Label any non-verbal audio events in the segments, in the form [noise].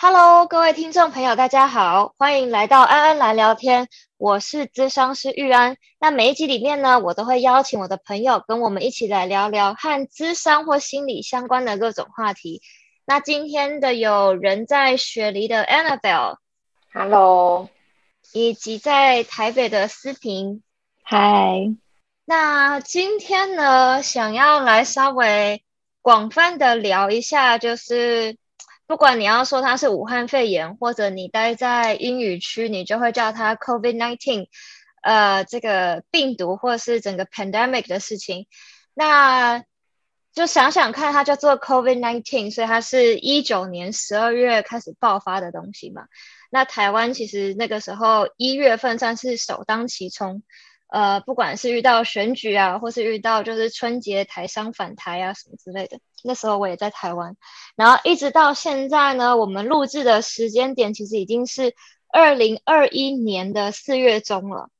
Hello，各位听众朋友，大家好，欢迎来到安安来聊天。我是资商师玉安。那每一集里面呢，我都会邀请我的朋友跟我们一起来聊聊和资商或心理相关的各种话题。那今天的有人在雪梨的 Annabelle，Hello，以及在台北的思平，Hi。那今天呢，想要来稍微广泛的聊一下，就是。不管你要说它是武汉肺炎，或者你待在英语区，你就会叫它 COVID nineteen，呃，这个病毒或是整个 pandemic 的事情，那就想想看，它叫做 COVID nineteen，所以它是一九年十二月开始爆发的东西嘛。那台湾其实那个时候一月份算是首当其冲。呃，不管是遇到选举啊，或是遇到就是春节台商返台啊什么之类的，那时候我也在台湾，然后一直到现在呢，我们录制的时间点其实已经是二零二一年的四月中了，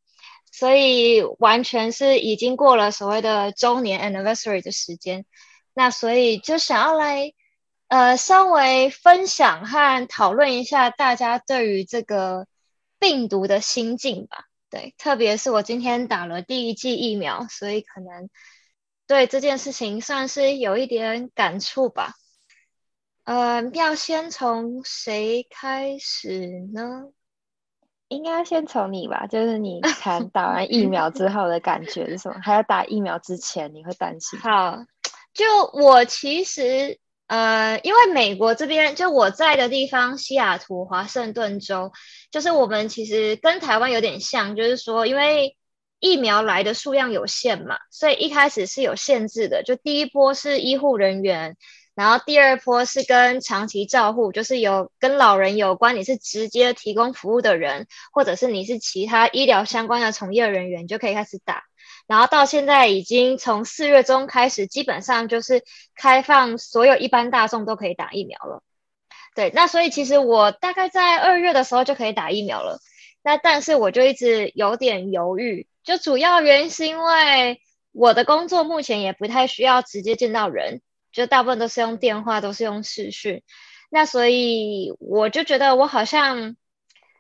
所以完全是已经过了所谓的周年 anniversary 的时间，那所以就想要来呃稍微分享和讨论一下大家对于这个病毒的心境吧。对，特别是我今天打了第一剂疫苗，所以可能对这件事情算是有一点感触吧。呃，要先从谁开始呢？应该先从你吧，就是你谈打完疫 [laughs] 苗之后的感觉是什么？还有打疫苗之前你会担心？好，就我其实。呃，因为美国这边就我在的地方，西雅图、华盛顿州，就是我们其实跟台湾有点像，就是说，因为疫苗来的数量有限嘛，所以一开始是有限制的。就第一波是医护人员，然后第二波是跟长期照护，就是有跟老人有关，你是直接提供服务的人，或者是你是其他医疗相关的从业人员，就可以开始打。然后到现在已经从四月中开始，基本上就是开放所有一般大众都可以打疫苗了。对，那所以其实我大概在二月的时候就可以打疫苗了。那但是我就一直有点犹豫，就主要原因是因为我的工作目前也不太需要直接见到人，就大部分都是用电话，都是用视讯。那所以我就觉得我好像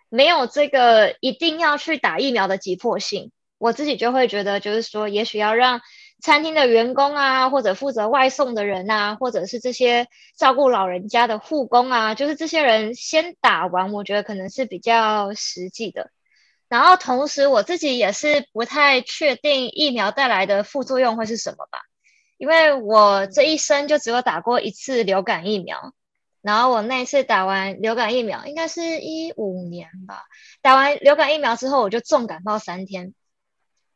没有这个一定要去打疫苗的急迫性。我自己就会觉得，就是说，也许要让餐厅的员工啊，或者负责外送的人啊，或者是这些照顾老人家的护工啊，就是这些人先打完，我觉得可能是比较实际的。然后同时，我自己也是不太确定疫苗带来的副作用会是什么吧，因为我这一生就只有打过一次流感疫苗，然后我那次打完流感疫苗，应该是一五年吧，打完流感疫苗之后，我就重感冒三天。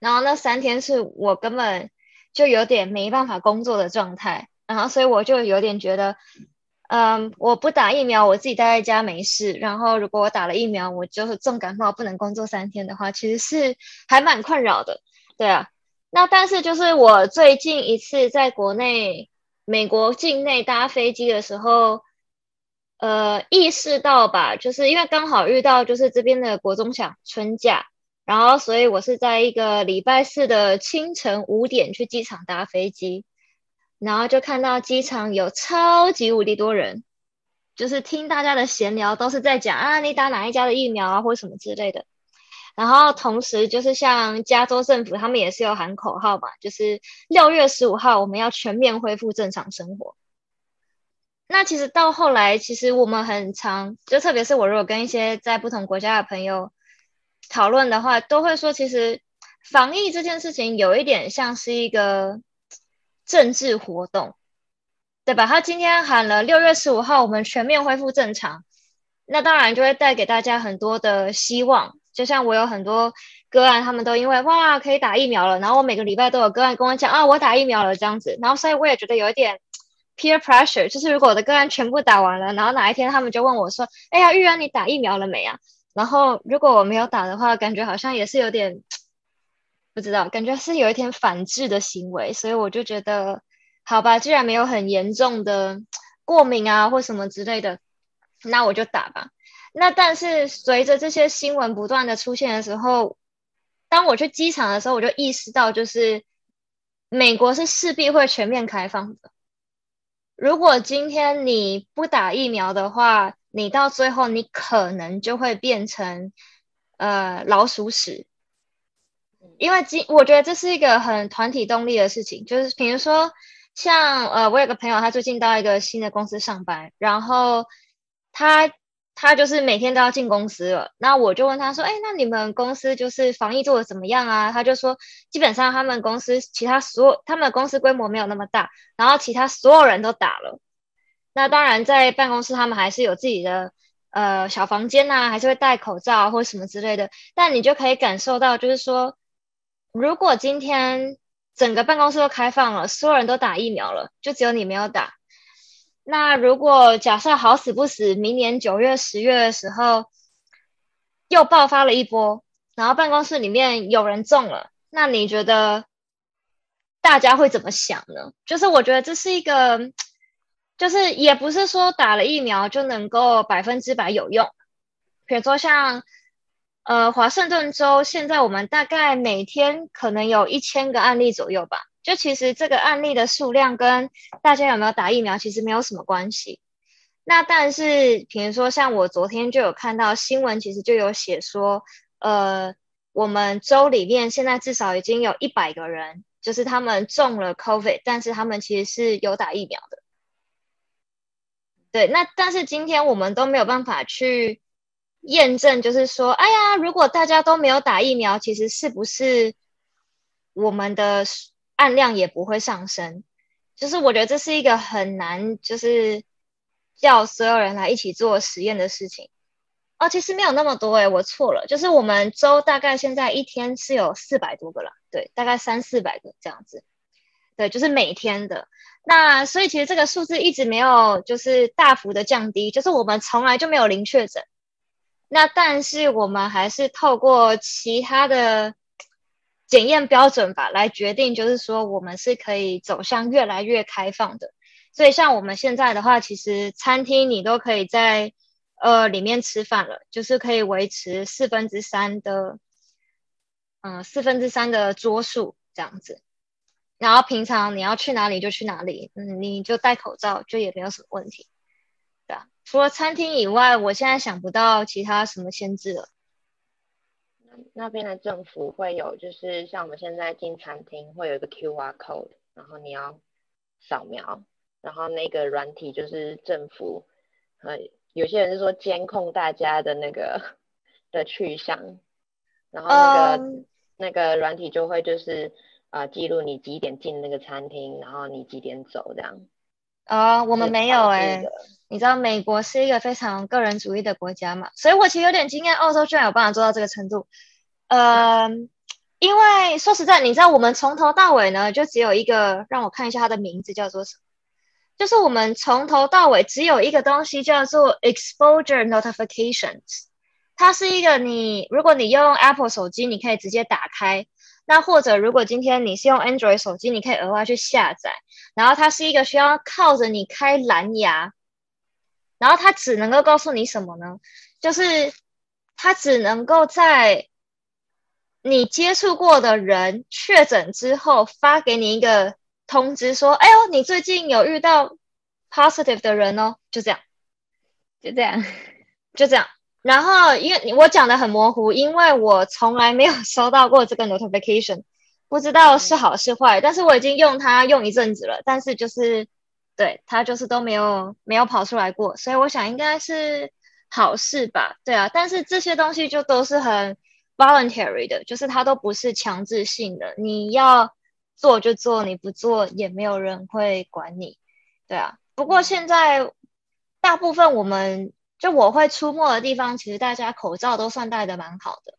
然后那三天是我根本就有点没办法工作的状态，然后所以我就有点觉得，嗯，我不打疫苗，我自己待在家没事。然后如果我打了疫苗，我就是重感冒不能工作三天的话，其实是还蛮困扰的。对啊，那但是就是我最近一次在国内美国境内搭飞机的时候，呃，意识到吧，就是因为刚好遇到就是这边的国中小春假。然后，所以我是在一个礼拜四的清晨五点去机场搭飞机，然后就看到机场有超级无敌多人，就是听大家的闲聊，都是在讲啊，你打哪一家的疫苗啊，或什么之类的。然后同时就是像加州政府，他们也是有喊口号嘛，就是六月十五号我们要全面恢复正常生活。那其实到后来，其实我们很常，就特别是我如果跟一些在不同国家的朋友。讨论的话，都会说，其实防疫这件事情有一点像是一个政治活动，对吧？他今天喊了六月十五号我们全面恢复正常，那当然就会带给大家很多的希望。就像我有很多个案，他们都因为哇可以打疫苗了，然后我每个礼拜都有个案跟我讲啊我打疫苗了这样子，然后所以我也觉得有一点 peer pressure，就是如果我的个案全部打完了，然后哪一天他们就问我说，哎呀玉安你打疫苗了没啊？然后，如果我没有打的话，感觉好像也是有点不知道，感觉是有一点反制的行为，所以我就觉得，好吧，既然没有很严重的过敏啊或什么之类的，那我就打吧。那但是随着这些新闻不断的出现的时候，当我去机场的时候，我就意识到，就是美国是势必会全面开放的。如果今天你不打疫苗的话，你到最后你可能就会变成呃老鼠屎。因为今我觉得这是一个很团体动力的事情，就是比如说像呃，我有个朋友，他最近到一个新的公司上班，然后他他就是每天都要进公司了。那我就问他说：“哎，那你们公司就是防疫做的怎么样啊？”他就说：“基本上他们公司其他所有他们公司规模没有那么大，然后其他所有人都打了。那当然在办公室他们还是有自己的呃小房间呐，还是会戴口罩或什么之类的。但你就可以感受到，就是说。”如果今天整个办公室都开放了，所有人都打疫苗了，就只有你没有打。那如果假设好死不死，明年九月、十月的时候又爆发了一波，然后办公室里面有人中了，那你觉得大家会怎么想呢？就是我觉得这是一个，就是也不是说打了疫苗就能够百分之百有用，比如说像。呃，华盛顿州现在我们大概每天可能有一千个案例左右吧。就其实这个案例的数量跟大家有没有打疫苗其实没有什么关系。那但是，比如说像我昨天就有看到新闻，其实就有写说，呃，我们州里面现在至少已经有一百个人，就是他们中了 COVID，但是他们其实是有打疫苗的。对，那但是今天我们都没有办法去。验证就是说，哎呀，如果大家都没有打疫苗，其实是不是我们的案量也不会上升？就是我觉得这是一个很难，就是叫所有人来一起做实验的事情。哦，其实没有那么多诶，我错了，就是我们州大概现在一天是有四百多个了，对，大概三四百个这样子，对，就是每天的。那所以其实这个数字一直没有就是大幅的降低，就是我们从来就没有零确诊。那但是我们还是透过其他的检验标准吧来决定，就是说我们是可以走向越来越开放的。所以像我们现在的话，其实餐厅你都可以在呃里面吃饭了，就是可以维持四分之三的嗯四分之三的桌数这样子。然后平常你要去哪里就去哪里，嗯，你就戴口罩就也没有什么问题。对啊除了餐厅以外，我现在想不到其他什么限制了。那那边的政府会有，就是像我们现在进餐厅会有一个 QR code，然后你要扫描，然后那个软体就是政府，呃，有些人是说监控大家的那个的去向，然后那个那个软体就会就是呃记录你几点进那个餐厅，然后你几点走这样。啊，我们没有哎，你知道美国是一个非常个人主义的国家嘛，所以我其实有点惊讶，澳洲居然有办法做到这个程度。呃，因为说实在，你知道我们从头到尾呢，就只有一个，让我看一下它的名字叫做什么，就是我们从头到尾只有一个东西叫做 exposure notifications，它是一个你如果你用 Apple 手机，你可以直接打开。那或者，如果今天你是用 Android 手机，你可以额外去下载。然后它是一个需要靠着你开蓝牙，然后它只能够告诉你什么呢？就是它只能够在你接触过的人确诊之后发给你一个通知，说：“哎呦，你最近有遇到 positive 的人哦。”就这样，就这样，就这样。然后，因为我讲的很模糊，因为我从来没有收到过这个 notification，不知道是好是坏。但是我已经用它用一阵子了，但是就是对它就是都没有没有跑出来过，所以我想应该是好事吧？对啊，但是这些东西就都是很 voluntary 的，就是它都不是强制性的，你要做就做，你不做也没有人会管你。对啊，不过现在大部分我们。就我会出没的地方，其实大家口罩都算戴的蛮好的。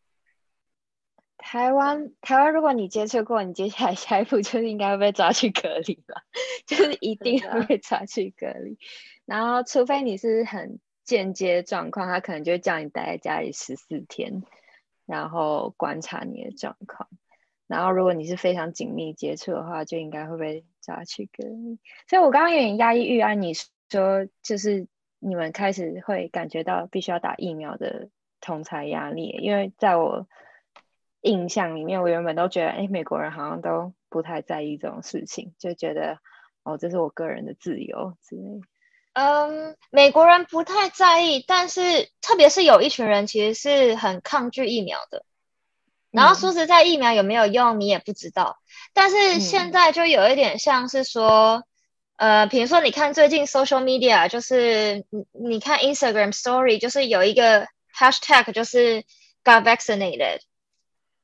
台湾，台湾，如果你接触过，你接下来 [laughs] 下一步就是应该会被抓去隔离了，就是一定会被抓去隔离。然后，除非你是很间接状况，他可能就会叫你待在家里十四天，然后观察你的状况。然后，如果你是非常紧密接触的话，就应该会被抓去隔离。所以我刚刚有点压抑预安，你说就是。你们开始会感觉到必须要打疫苗的同才压力，因为在我印象里面，我原本都觉得，哎，美国人好像都不太在意这种事情，就觉得，哦，这是我个人的自由之类。嗯，美国人不太在意，但是特别是有一群人其实是很抗拒疫苗的。然后说实在，疫苗有没有用你也不知道。但是现在就有一点像是说，呃，比如说你看最近 social media，就是你你看 Instagram story，就是有一个 hashtag 就是 got vaccinated。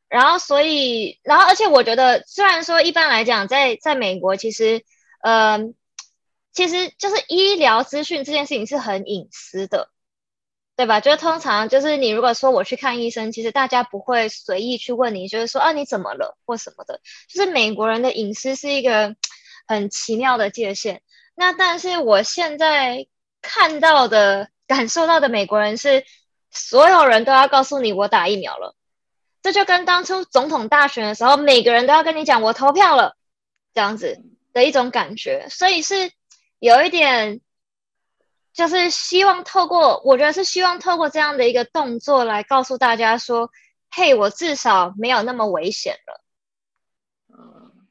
然后所以，然后而且我觉得，虽然说一般来讲，在在美国其实，呃，其实就是医疗资讯这件事情是很隐私的。对吧？就是通常就是你如果说我去看医生，其实大家不会随意去问你，就是说啊你怎么了或什么的。就是美国人的隐私是一个很奇妙的界限。那但是我现在看到的、感受到的美国人是，所有人都要告诉你我打疫苗了。这就跟当初总统大选的时候，每个人都要跟你讲我投票了这样子的一种感觉。所以是有一点。就是希望透过，我觉得是希望透过这样的一个动作来告诉大家说，嘿，我至少没有那么危险了。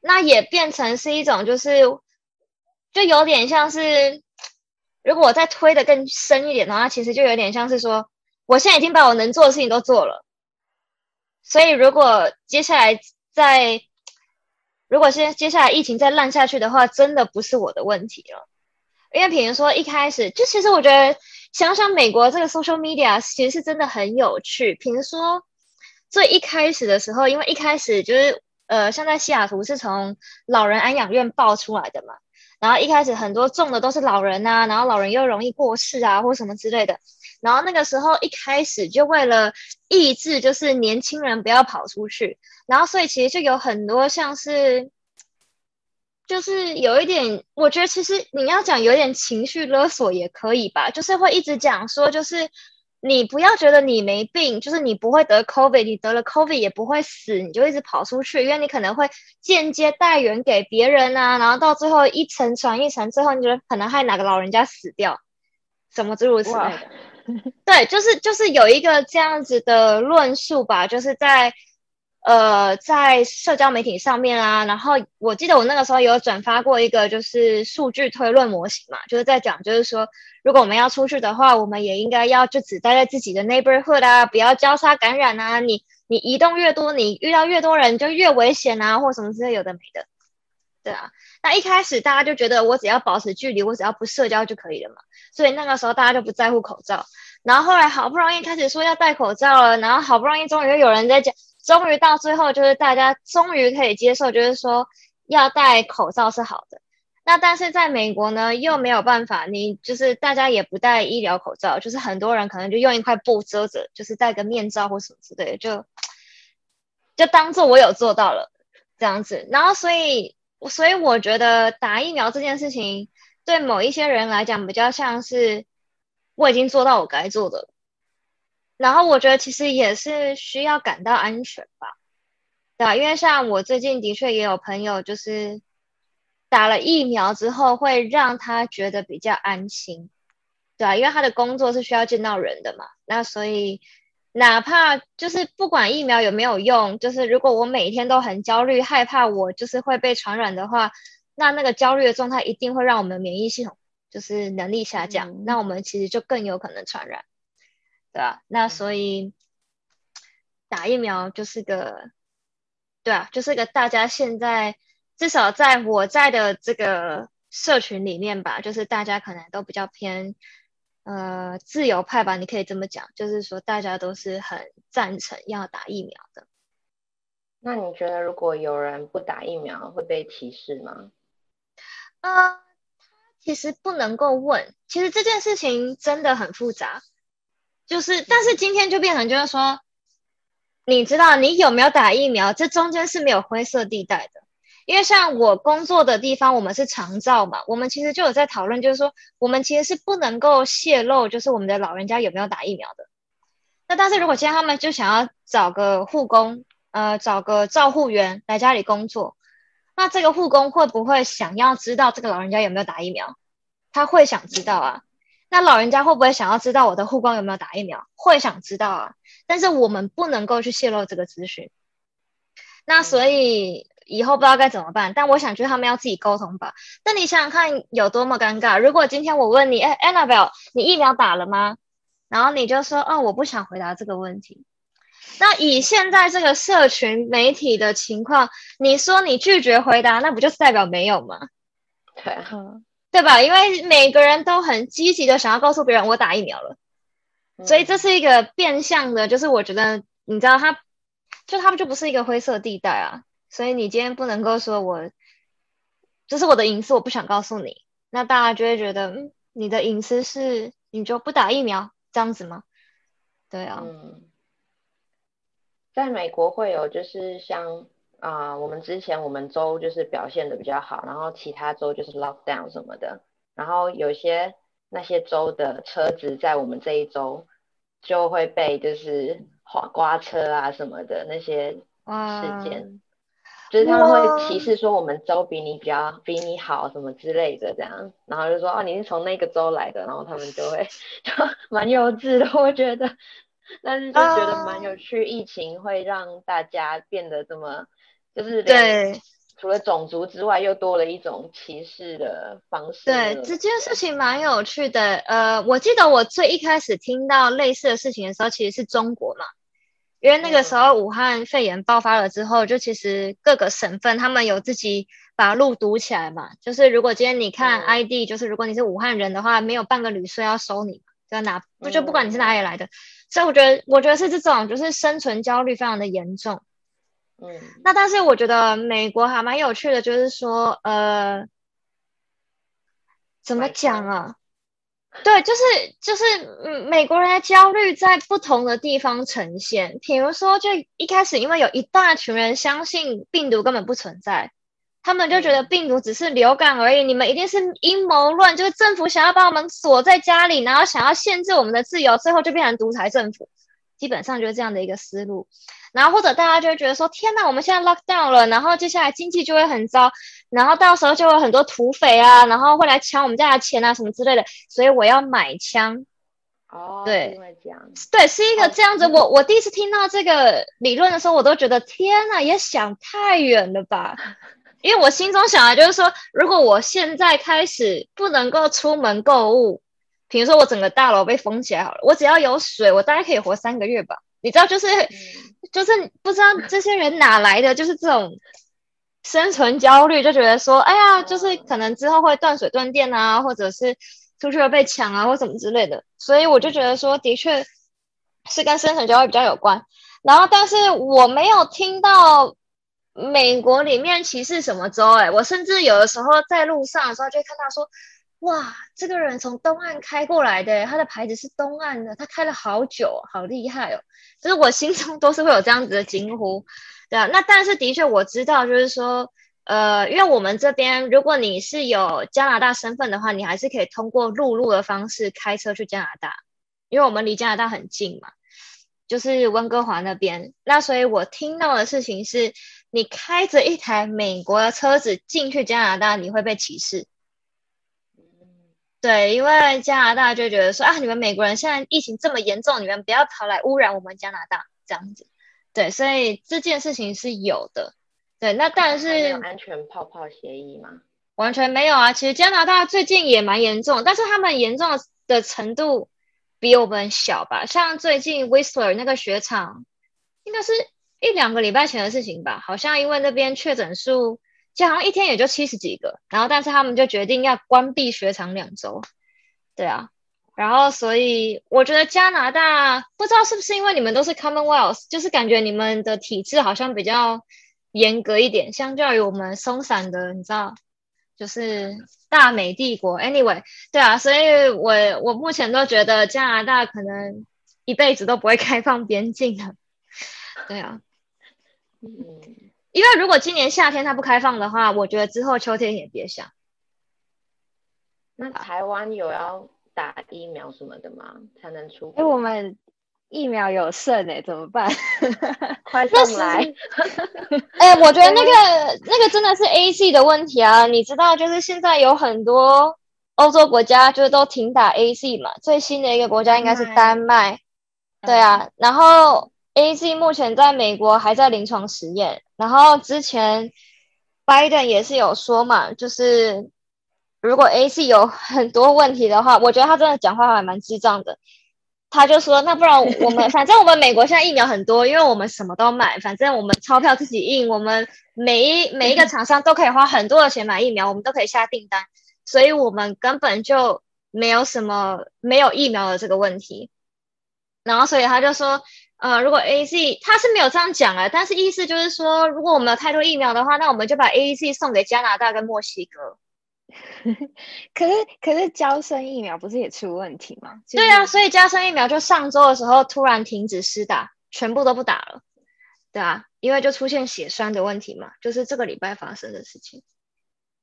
那也变成是一种，就是就有点像是，如果我再推的更深一点的话，其实就有点像是说，我现在已经把我能做的事情都做了，所以如果接下来再，如果现接下来疫情再烂下去的话，真的不是我的问题了。因为比如说一开始，就其实我觉得想想美国这个 social media 其实是真的很有趣。比如说最一开始的时候，因为一开始就是呃，像在西雅图是从老人安养院爆出来的嘛，然后一开始很多中的都是老人呐，然后老人又容易过世啊，或什么之类的。然后那个时候一开始就为了抑制，就是年轻人不要跑出去，然后所以其实就有很多像是。就是有一点，我觉得其实你要讲有点情绪勒索也可以吧，就是会一直讲说，就是你不要觉得你没病，就是你不会得 COVID，你得了 COVID 也不会死，你就一直跑出去，因为你可能会间接带源给别人啊，然后到最后一层传一层，最后你觉得可能害哪个老人家死掉，什么诸如此类的。对，就是就是有一个这样子的论述吧，就是在。呃，在社交媒体上面啊，然后我记得我那个时候有转发过一个就是数据推论模型嘛，就是在讲，就是说如果我们要出去的话，我们也应该要就只待在自己的 neighborhood 啊，不要交叉感染啊。你你移动越多，你遇到越多人就越危险啊，或什么之类有的没的。对啊，那一开始大家就觉得我只要保持距离，我只要不社交就可以了嘛，所以那个时候大家就不在乎口罩。然后后来好不容易开始说要戴口罩了，然后好不容易终于又有人在讲。终于到最后，就是大家终于可以接受，就是说要戴口罩是好的。那但是在美国呢，又没有办法，你就是大家也不戴医疗口罩，就是很多人可能就用一块布遮着，就是戴个面罩或什么之类的，就就当做我有做到了这样子。然后所以，所以我觉得打疫苗这件事情，对某一些人来讲，比较像是我已经做到我该做的。然后我觉得其实也是需要感到安全吧，对吧？因为像我最近的确也有朋友，就是打了疫苗之后会让他觉得比较安心，对吧？因为他的工作是需要见到人的嘛，那所以哪怕就是不管疫苗有没有用，就是如果我每天都很焦虑、害怕我就是会被传染的话，那那个焦虑的状态一定会让我们免疫系统就是能力下降，那我们其实就更有可能传染。对啊，那所以打疫苗就是个，对啊，就是个大家现在至少在我在的这个社群里面吧，就是大家可能都比较偏呃自由派吧，你可以这么讲，就是说大家都是很赞成要打疫苗的。那你觉得如果有人不打疫苗会被歧视吗？呃，其实不能够问，其实这件事情真的很复杂。就是，但是今天就变成就是说，你知道你有没有打疫苗？这中间是没有灰色地带的，因为像我工作的地方，我们是长照嘛，我们其实就有在讨论，就是说我们其实是不能够泄露，就是我们的老人家有没有打疫苗的。那但是如果今天他们就想要找个护工，呃，找个照护员来家里工作，那这个护工会不会想要知道这个老人家有没有打疫苗？他会想知道啊。那老人家会不会想要知道我的护工有没有打疫苗？会想知道啊，但是我们不能够去泄露这个资讯。那所以以后不知道该怎么办。但我想，就是他们要自己沟通吧。那你想想看，有多么尴尬。如果今天我问你，哎，Annabelle，你疫苗打了吗？然后你就说，哦，我不想回答这个问题。那以现在这个社群媒体的情况，你说你拒绝回答，那不就是代表没有吗？对，对吧？因为每个人都很积极的想要告诉别人，我打疫苗了。所以这是一个变相的，就是我觉得，你知道，他就他们就不是一个灰色地带啊。所以你今天不能够说我这是我的隐私，我不想告诉你，那大家就会觉得，嗯，你的隐私是你就不打疫苗这样子吗？对啊。嗯，在美国会有就是像啊，我们之前我们州就是表现的比较好，然后其他州就是 lock down 什么的，然后有些那些州的车子在我们这一周就会被就是划刮车啊什么的那些事件。就是他们会歧视说我们州比你比较比你好什么之类的这样，然后就说哦你是从那个州来的，然后他们就会 [laughs] 就蛮幼稚的，我觉得，[laughs] 但是就觉得蛮有趣。疫情会让大家变得这么，就是对，除了种族之外，又多了一种歧视的方式。对，这件事情蛮有趣的。呃，我记得我最一开始听到类似的事情的时候，其实是中国嘛。因为那个时候武汉肺炎爆发了之后，就其实各个省份他们有自己把路堵起来嘛。就是如果今天你看 ID，就是如果你是武汉人的话，没有半个旅社要收你，就拿不就不管你是哪里来的。所以我觉得，我觉得是这种，就是生存焦虑非常的严重。嗯，那但是我觉得美国还蛮有趣的，就是说，呃，怎么讲啊？对，就是就是，嗯，美国人的焦虑在不同的地方呈现。比如说，就一开始，因为有一大群人相信病毒根本不存在，他们就觉得病毒只是流感而已。你们一定是阴谋论，就是政府想要把我们锁在家里，然后想要限制我们的自由，最后就变成独裁政府。基本上就是这样的一个思路。然后或者大家就会觉得说，天呐，我们现在 lock down 了，然后接下来经济就会很糟。然后到时候就有很多土匪啊，然后会来抢我们家的钱啊，什么之类的。所以我要买枪。哦，对，因为这样，对，是一个这样子。我我第一次听到这个理论的时候，我都觉得天呐，也想太远了吧。[laughs] 因为我心中想的就是说，如果我现在开始不能够出门购物，比如说我整个大楼被封起来好了，我只要有水，我大概可以活三个月吧。你知道，就是就是不知道这些人哪来的，就是这种。生存焦虑就觉得说，哎呀，就是可能之后会断水断电啊，或者是出去了被抢啊，或什么之类的。所以我就觉得说，的确是跟生存焦虑比较有关。然后，但是我没有听到美国里面歧视什么州，哎，我甚至有的时候在路上的时候就看到说，哇，这个人从东岸开过来的，他的牌子是东岸的，他开了好久，好厉害哦。就是我心中都是会有这样子的惊呼。对啊，那但是的确我知道，就是说，呃，因为我们这边，如果你是有加拿大身份的话，你还是可以通过陆路的方式开车去加拿大，因为我们离加拿大很近嘛，就是温哥华那边。那所以我听到的事情是，你开着一台美国的车子进去加拿大，你会被歧视。对，因为加拿大就觉得说啊，你们美国人现在疫情这么严重，你们不要跑来污染我们加拿大这样子。对，所以这件事情是有的。对，那但是有安全泡泡协议吗？完全没有啊！其实加拿大最近也蛮严重，但是他们严重的程度比我们小吧？像最近 Whistler 那个雪场，应该是一两个礼拜前的事情吧？好像因为那边确诊数，就好像一天也就七十几个，然后但是他们就决定要关闭雪场两周。对啊。然后，所以我觉得加拿大不知道是不是因为你们都是 Commonwealth，就是感觉你们的体制好像比较严格一点，相较于我们松散的，你知道，就是大美帝国。Anyway，对啊，所以我我目前都觉得加拿大可能一辈子都不会开放边境的。对啊，嗯，因为如果今年夏天它不开放的话，我觉得之后秋天也别想。那台湾有要？打疫苗什么的吗？才能出？哎，我们疫苗有剩哎，怎么办？[laughs] 快送来！[laughs] 哎，我觉得那个那个真的是 A C 的问题啊！你知道，就是现在有很多欧洲国家就是都停打 A C 嘛。最新的一个国家应该是丹麦，对啊。然后 A C 目前在美国还在临床实验，然后之前 Biden 也是有说嘛，就是如果 A C 有很多问题的话，我觉得他真的讲话还蛮智障的。他就说，那不然我们 [laughs] 反正我们美国现在疫苗很多，因为我们什么都买，反正我们钞票自己印，我们每一每一个厂商都可以花很多的钱买疫苗，我们都可以下订单，所以我们根本就没有什么没有疫苗的这个问题。然后所以他就说。呃，如果 A Z 他是没有这样讲啊，但是意思就是说，如果我们有太多疫苗的话，那我们就把 A Z 送给加拿大跟墨西哥。[laughs] 可是可是，交生疫苗不是也出问题吗？对啊，所以交生疫苗就上周的时候突然停止施打，全部都不打了。对啊，因为就出现血栓的问题嘛，就是这个礼拜发生的事情。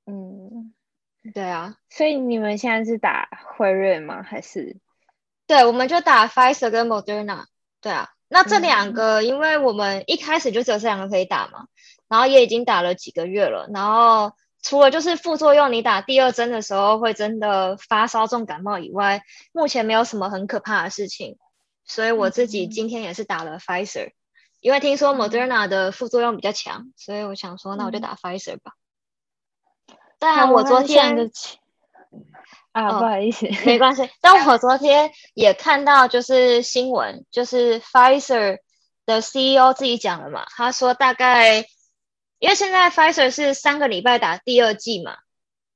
嗯，对啊，所以你们现在是打辉瑞吗？还是？对，我们就打 Pfizer 跟 Moderna。对啊。那这两个，因为我们一开始就只有这两个可以打嘛，然后也已经打了几个月了，然后除了就是副作用，你打第二针的时候会真的发烧重感冒以外，目前没有什么很可怕的事情，所以我自己今天也是打了 Pfizer，因为听说 Moderna 的副作用比较强，所以我想说，那我就打 Pfizer 吧。当然，我昨天。啊，不好意思，没关系。但我昨天也看到，就是新闻，就是 Pfizer 的 CEO 自己讲了嘛，他说大概，因为现在 Pfizer 是三个礼拜打第二剂嘛，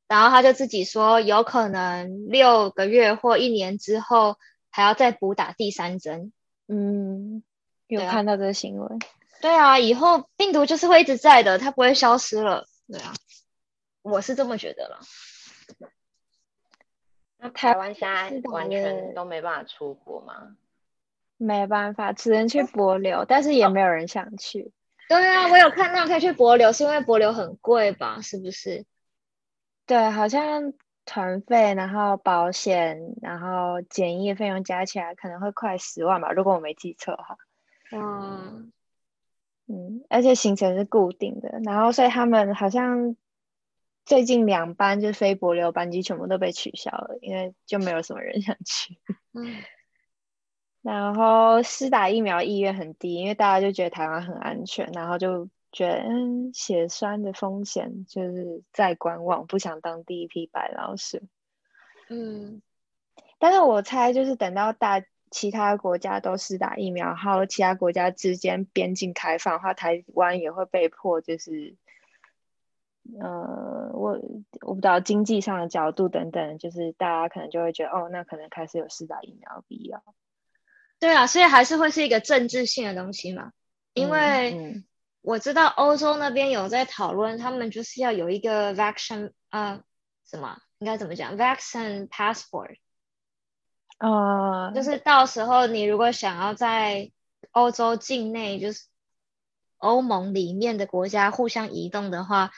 然后他就自己说，有可能六个月或一年之后还要再补打第三针。嗯，有看到这个新闻。对啊，以后病毒就是会一直在的，它不会消失了。对啊，我是这么觉得了。那台湾现在完全都没办法出国吗？没办法，只能去博流，但是也没有人想去。对啊，我有看到可以去博流，是因为博流很贵吧？是不是？对，好像团费，然后保险，然后检疫费用加起来可能会快十万吧，如果我没记错哈。嗯，嗯，而且行程是固定的，然后所以他们好像。最近两班就是非博流班机全部都被取消了，因为就没有什么人想去。[laughs] 嗯，然后施打疫苗意愿很低，因为大家就觉得台湾很安全，然后就觉得嗯血栓的风险就是在观望，不想当第一批白老鼠。嗯，但是我猜就是等到大其他国家都施打疫苗，然后其他国家之间边境开放的话，台湾也会被迫就是。呃，我我不知道经济上的角度等等，就是大家可能就会觉得，哦，那可能开始有施打疫苗必要。对啊，所以还是会是一个政治性的东西嘛。因为我知道欧洲那边有在讨论，他们就是要有一个 vaccine 啊，什么应该怎么讲，vaccine passport。啊，就是到时候你如果想要在欧洲境内，就是欧盟里面的国家互相移动的话。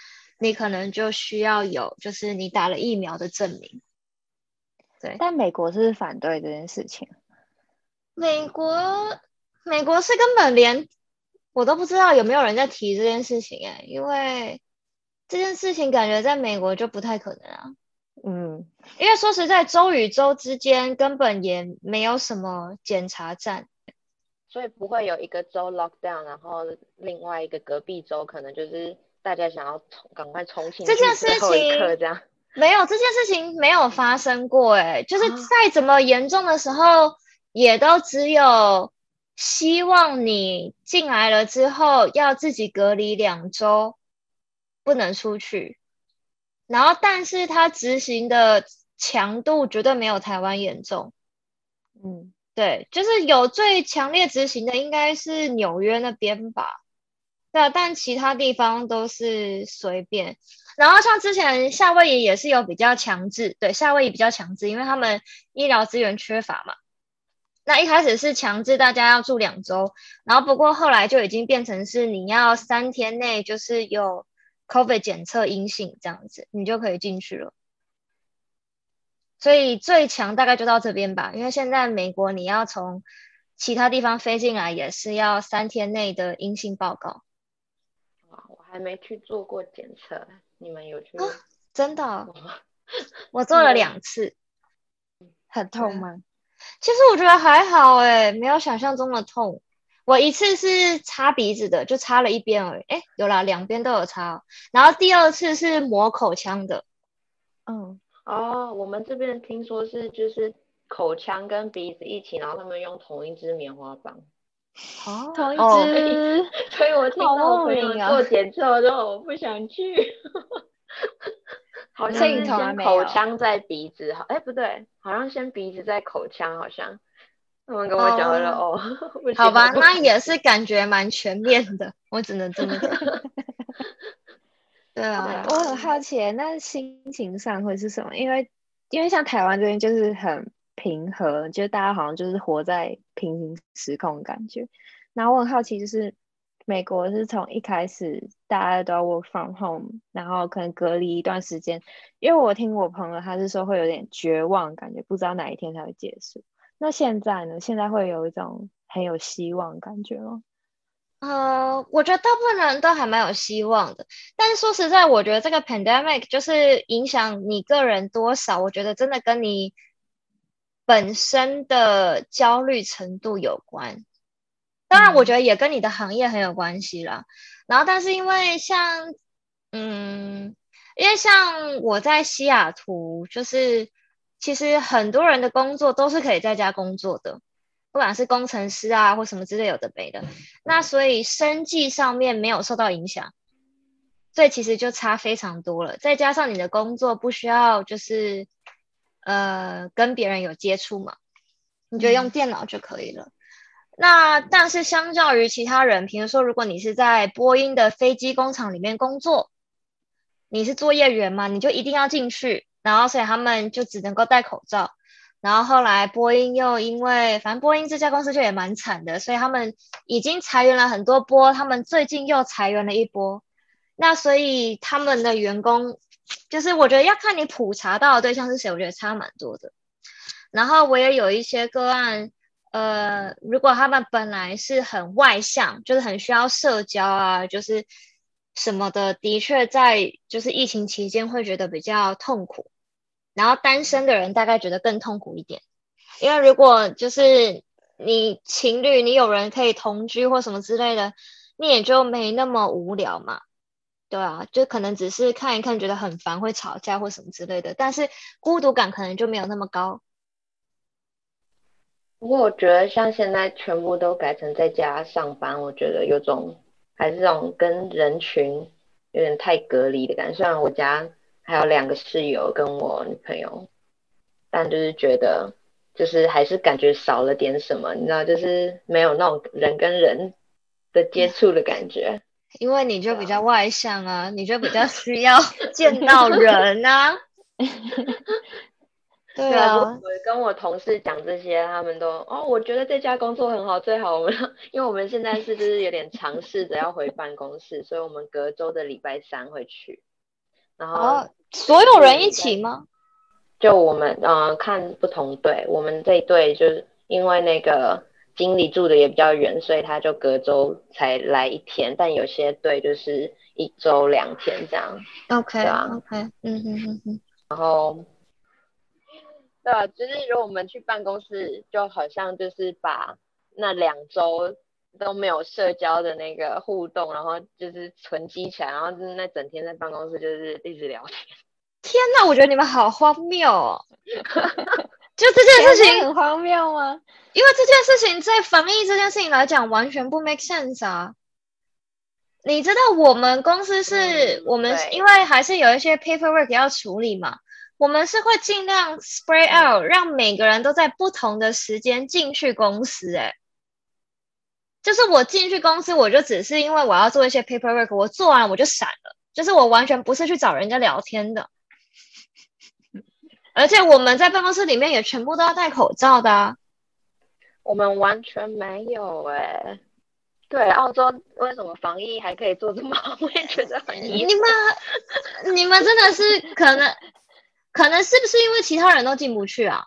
你可能就需要有，就是你打了疫苗的证明。对，但美国是反对这件事情。美国，美国是根本连我都不知道有没有人在提这件事情哎，因为这件事情感觉在美国就不太可能啊。嗯，因为说实在，州与州之间根本也没有什么检查站，所以不会有一个州 lock down，然后另外一个隔壁州可能就是。大家想要冲，赶快重新这件事情这样没有这件事情没有发生过哎，就是再怎么严重的时候，也都只有希望你进来了之后要自己隔离两周，不能出去。然后，但是他执行的强度绝对没有台湾严重。嗯，对，就是有最强烈执行的应该是纽约那边吧。对啊，但其他地方都是随便。然后像之前夏威夷也是有比较强制，对，夏威夷比较强制，因为他们医疗资源缺乏嘛。那一开始是强制大家要住两周，然后不过后来就已经变成是你要三天内就是有 COVID 检测阴性这样子，你就可以进去了。所以最强大概就到这边吧，因为现在美国你要从其他地方飞进来也是要三天内的阴性报告。还没去做过检测，你们有去？真的，我 [laughs] 做了两次，很痛吗？其实我觉得还好哎，没有想象中的痛。我一次是擦鼻子的，就擦了一边而已。哎，有啦，两边都有擦。然后第二次是抹口腔的。嗯，哦，我们这边听说是就是口腔跟鼻子一起，然后他们用同一支棉花棒。哦，同一只。[laughs] 所以我听到我朋友做检测之后，我不想去。[laughs] 好像是先口腔在鼻子，好，哎，不对，好像先鼻子在口腔，好像。他们跟我讲了哦，[laughs] 好吧，那也是感觉蛮全面的，我只能这么讲。对啊，我很好奇，那心情上会是什么？因为因为像台湾这边就是很平和，就大家好像就是活在平行时空的感觉。然后我很好奇，就是美国是从一开始大家都要 work from home，然后可能隔离一段时间，因为我听我朋友他是说会有点绝望感觉，不知道哪一天才会结束。那现在呢？现在会有一种很有希望感觉吗？呃，我觉得大部分人都还蛮有希望的。但是说实在，我觉得这个 pandemic 就是影响你个人多少，我觉得真的跟你本身的焦虑程度有关。当然，我觉得也跟你的行业很有关系啦。然后，但是因为像，嗯，因为像我在西雅图，就是。其实很多人的工作都是可以在家工作的，不管是工程师啊或什么之类有的没的，那所以生计上面没有受到影响，所以其实就差非常多了。再加上你的工作不需要就是呃跟别人有接触嘛，你就用电脑就可以了。那但是相较于其他人，比如说如果你是在波音的飞机工厂里面工作，你是作业员嘛，你就一定要进去。然后，所以他们就只能够戴口罩。然后后来，波音又因为，反正波音这家公司就也蛮惨的，所以他们已经裁员了很多波。他们最近又裁员了一波。那所以他们的员工，就是我觉得要看你普查到的对象是谁，我觉得差蛮多的。然后我也有一些个案，呃，如果他们本来是很外向，就是很需要社交啊，就是什么的，的确在就是疫情期间会觉得比较痛苦。然后单身的人大概觉得更痛苦一点，因为如果就是你情侣，你有人可以同居或什么之类的，你也就没那么无聊嘛。对啊，就可能只是看一看觉得很烦，会吵架或什么之类的，但是孤独感可能就没有那么高。不过我觉得像现在全部都改成在家上班，我觉得有种还是这种跟人群有点太隔离的感觉。虽然我家。还有两个室友跟我女朋友，但就是觉得，就是还是感觉少了点什么，你知道，就是没有那种人跟人的接触的感觉。因为你就比较外向啊，你就比较需要 [laughs] 见到人啊。[laughs] 对啊，我跟我同事讲这些，他们都哦，我觉得这家工作很好，最好我们，[laughs] 因为我们现在是就是有点尝试着要回办公室，所以我们隔周的礼拜三会去。然后所有人一起吗？就我们嗯，看不同队，我们这一队就是因为那个经理住的也比较远，所以他就隔周才来一天。但有些队就是一周两天这样。OK 啊，OK，嗯嗯嗯嗯。然后，对啊，就是如果我们去办公室，就好像就是把那两周。都没有社交的那个互动，然后就是存积起来，然后就是那整天在办公室就是一直聊天。天哪，我觉得你们好荒谬哦！[laughs] 就这件事情很荒谬吗？因为这件事情在防疫这件事情来讲完全不 make sense 啊！你知道我们公司是我们因为还是有一些 paperwork 要处理嘛，我们是会尽量 spread out，让每个人都在不同的时间进去公司，哎。就是我进去公司，我就只是因为我要做一些 paperwork，我做完我就闪了。就是我完全不是去找人家聊天的，而且我们在办公室里面也全部都要戴口罩的。我们完全没有哎，对，澳洲为什么防疫还可以做这么好？[laughs] 我也觉得很你们你们真的是可能可能是不是因为其他人都进不去啊？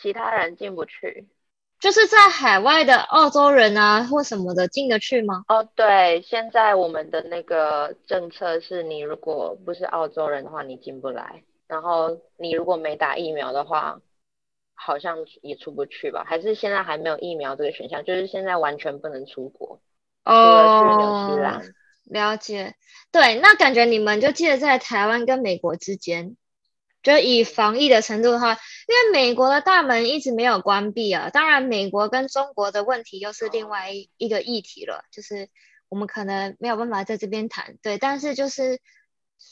其他人进不去。就是在海外的澳洲人啊，或什么的进得去吗？哦，对，现在我们的那个政策是你如果不是澳洲人的话，你进不来。然后你如果没打疫苗的话，好像也出不去吧？还是现在还没有疫苗这个选项？就是现在完全不能出国，哦了去纽西兰。了解，对，那感觉你们就记得在台湾跟美国之间，就以防疫的程度的话，因为美国的大门一直没有关闭啊。当然，美国跟中国的问题又是另外一个议题了，就是我们可能没有办法在这边谈。对，但是就是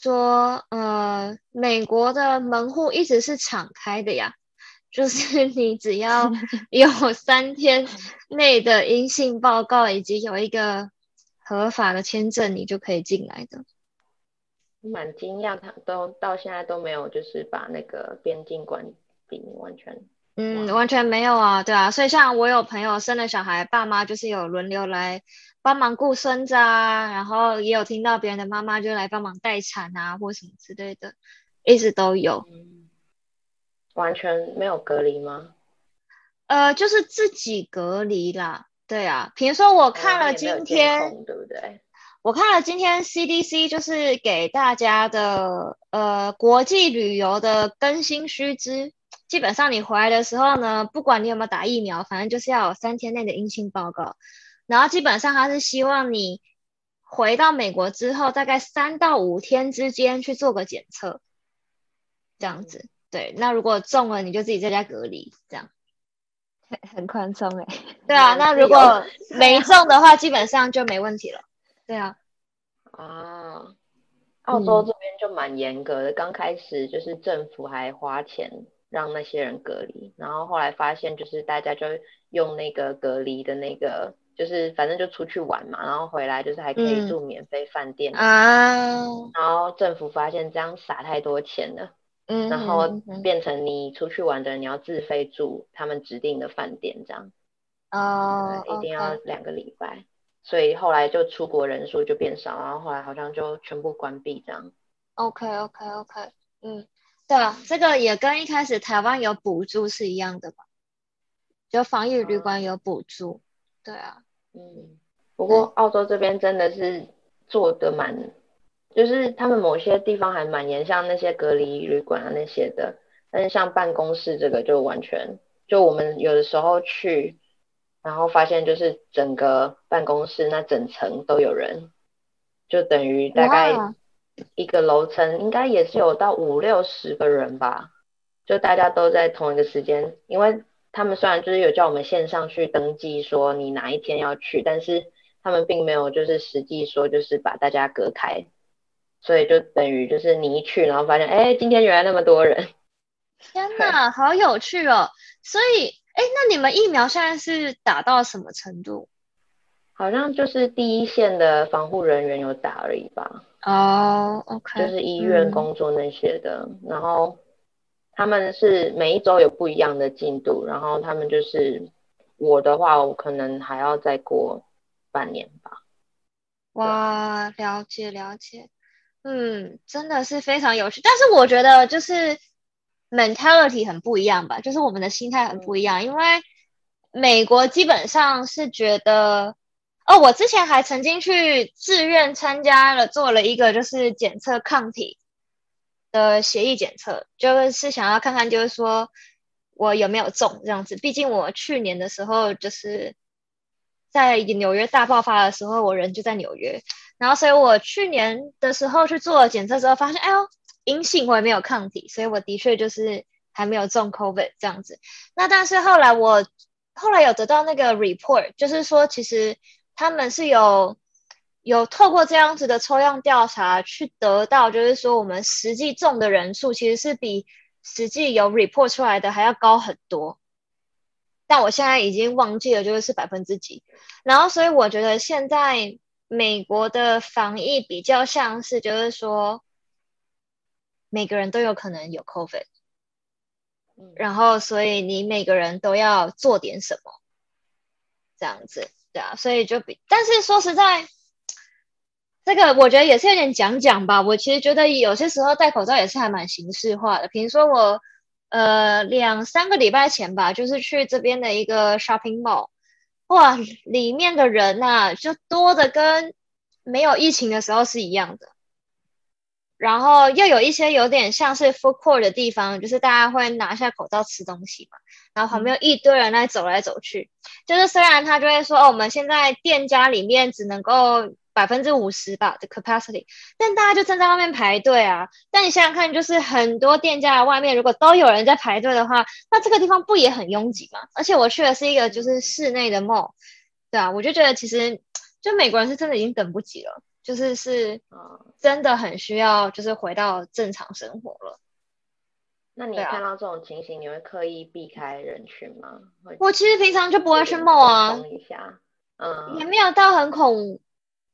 说，呃，美国的门户一直是敞开的呀，就是 [laughs] 你只要 [laughs] 有三天内的阴性报告，以及有一个。合法的签证，你就可以进来的。蛮惊讶，他都到现在都没有，就是把那个边境关闭，完全，嗯，完全没有啊，对啊。所以像我有朋友生了小孩，爸妈就是有轮流来帮忙顾孙子啊，然后也有听到别人的妈妈就来帮忙待产啊，或什么之类的，一直都有。完全没有隔离吗？呃，就是自己隔离啦。对啊，比如说我看了今天，对不对？我看了今天 CDC 就是给大家的呃国际旅游的更新须知，基本上你回来的时候呢，不管你有没有打疫苗，反正就是要有三天内的阴性报告。然后基本上他是希望你回到美国之后，大概三到五天之间去做个检测，这样子。对，那如果中了，你就自己在家隔离，这样。很宽松哎，对啊，那如果没中的话，基本上就没问题了。对啊，啊，澳洲这边就蛮严格的，刚开始就是政府还花钱让那些人隔离，然后后来发现就是大家就用那个隔离的那个，就是反正就出去玩嘛，然后回来就是还可以住免费饭店啊，然后政府发现这样撒太多钱了。嗯然后变成你出去玩的人，你要自费住他们指定的饭店，这样哦，一定要两个礼拜，所以后来就出国人数就变少，然后后来好像就全部关闭这样。OK OK OK，嗯，对啊，这个也跟一开始台湾有补助是一样的吧？就防疫旅馆有补助，对啊，嗯，不过澳洲这边真的是做的蛮。就是他们某些地方还蛮严，像那些隔离旅馆啊那些的，但是像办公室这个就完全，就我们有的时候去，然后发现就是整个办公室那整层都有人，就等于大概一个楼层应该也是有到五六十个人吧，就大家都在同一个时间，因为他们虽然就是有叫我们线上去登记说你哪一天要去，但是他们并没有就是实际说就是把大家隔开。所以就等于就是你一去，然后发现，哎，今天原来那么多人，[laughs] 天哪，好有趣哦！所以，哎，那你们疫苗现在是打到什么程度？好像就是第一线的防护人员有打而已吧。哦，OK，就是医院工作那些的，然后他们是每一周有不一样的进度，然后他们就是我的话，我可能还要再过半年吧。哇，了解了解。嗯，真的是非常有趣，但是我觉得就是 mentality 很不一样吧，就是我们的心态很不一样。因为美国基本上是觉得，哦，我之前还曾经去自愿参加了，做了一个就是检测抗体的协议检测，就是想要看看，就是说我有没有中这样子。毕竟我去年的时候就是在纽约大爆发的时候，我人就在纽约。然后，所以我去年的时候去做了检测之后，发现，哎呦，阴性，我也没有抗体，所以我的确就是还没有中 COVID 这样子。那但是后来我后来有得到那个 report，就是说其实他们是有有透过这样子的抽样调查去得到，就是说我们实际中的人数其实是比实际有 report 出来的还要高很多。但我现在已经忘记了，就是是百分之几。然后，所以我觉得现在。美国的防疫比较像是，就是说每个人都有可能有 COVID，然后所以你每个人都要做点什么，这样子，对啊，所以就比，但是说实在，这个我觉得也是有点讲讲吧。我其实觉得有些时候戴口罩也是还蛮形式化的。比如说我呃两三个礼拜前吧，就是去这边的一个 shopping mall。哇，里面的人呐，就多的跟没有疫情的时候是一样的。然后又有一些有点像是 food court 的地方，就是大家会拿下口罩吃东西嘛，然后旁边有一堆人在走来走去。就是虽然他就会说，哦，我们现在店家里面只能够百分之五十吧的 capacity，但大家就站在外面排队啊。但你想想看，就是很多店家外面如果都有人在排队的话，那这个地方不也很拥挤吗？而且我去的是一个就是室内的 mall，对啊，我就觉得其实就美国人是真的已经等不及了。就是是，真的很需要，就是回到正常生活了。那你看到这种情形，你会刻意避开人群吗？我其实平常就不会去 mall 啊。一下，嗯，也没有到很恐。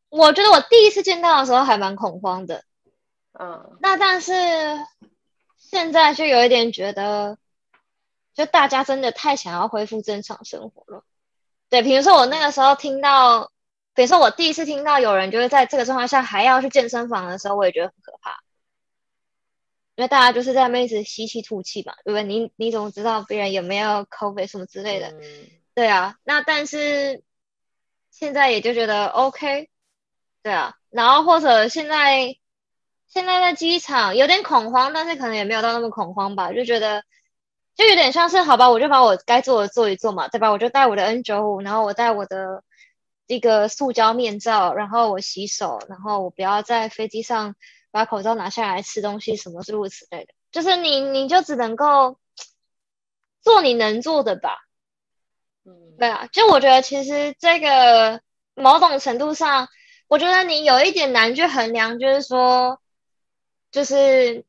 我觉得我第一次见到的时候还蛮恐慌的。嗯，那但是现在就有一点觉得，就大家真的太想要恢复正常生活了。对，比如说我那个时候听到。比如说，我第一次听到有人就是在这个状况下还要去健身房的时候，我也觉得很可怕，因为大家就是在那一直吸气吐气嘛，对不对？你你怎么知道别人有没有 COVID 什么之类的？对啊，那但是现在也就觉得 OK，对啊，然后或者现在现在在机场有点恐慌，但是可能也没有到那么恐慌吧，就觉得就有点像是好吧，我就把我该做的做一做嘛，对吧？我就带我的 N 九五，然后我带我的。一个塑胶面罩，然后我洗手，然后我不要在飞机上把口罩拿下来吃东西，什么诸如此类的。就是你，你就只能够做你能做的吧。嗯，对啊，就我觉得其实这个某种程度上，我觉得你有一点难去衡量，就是说，就是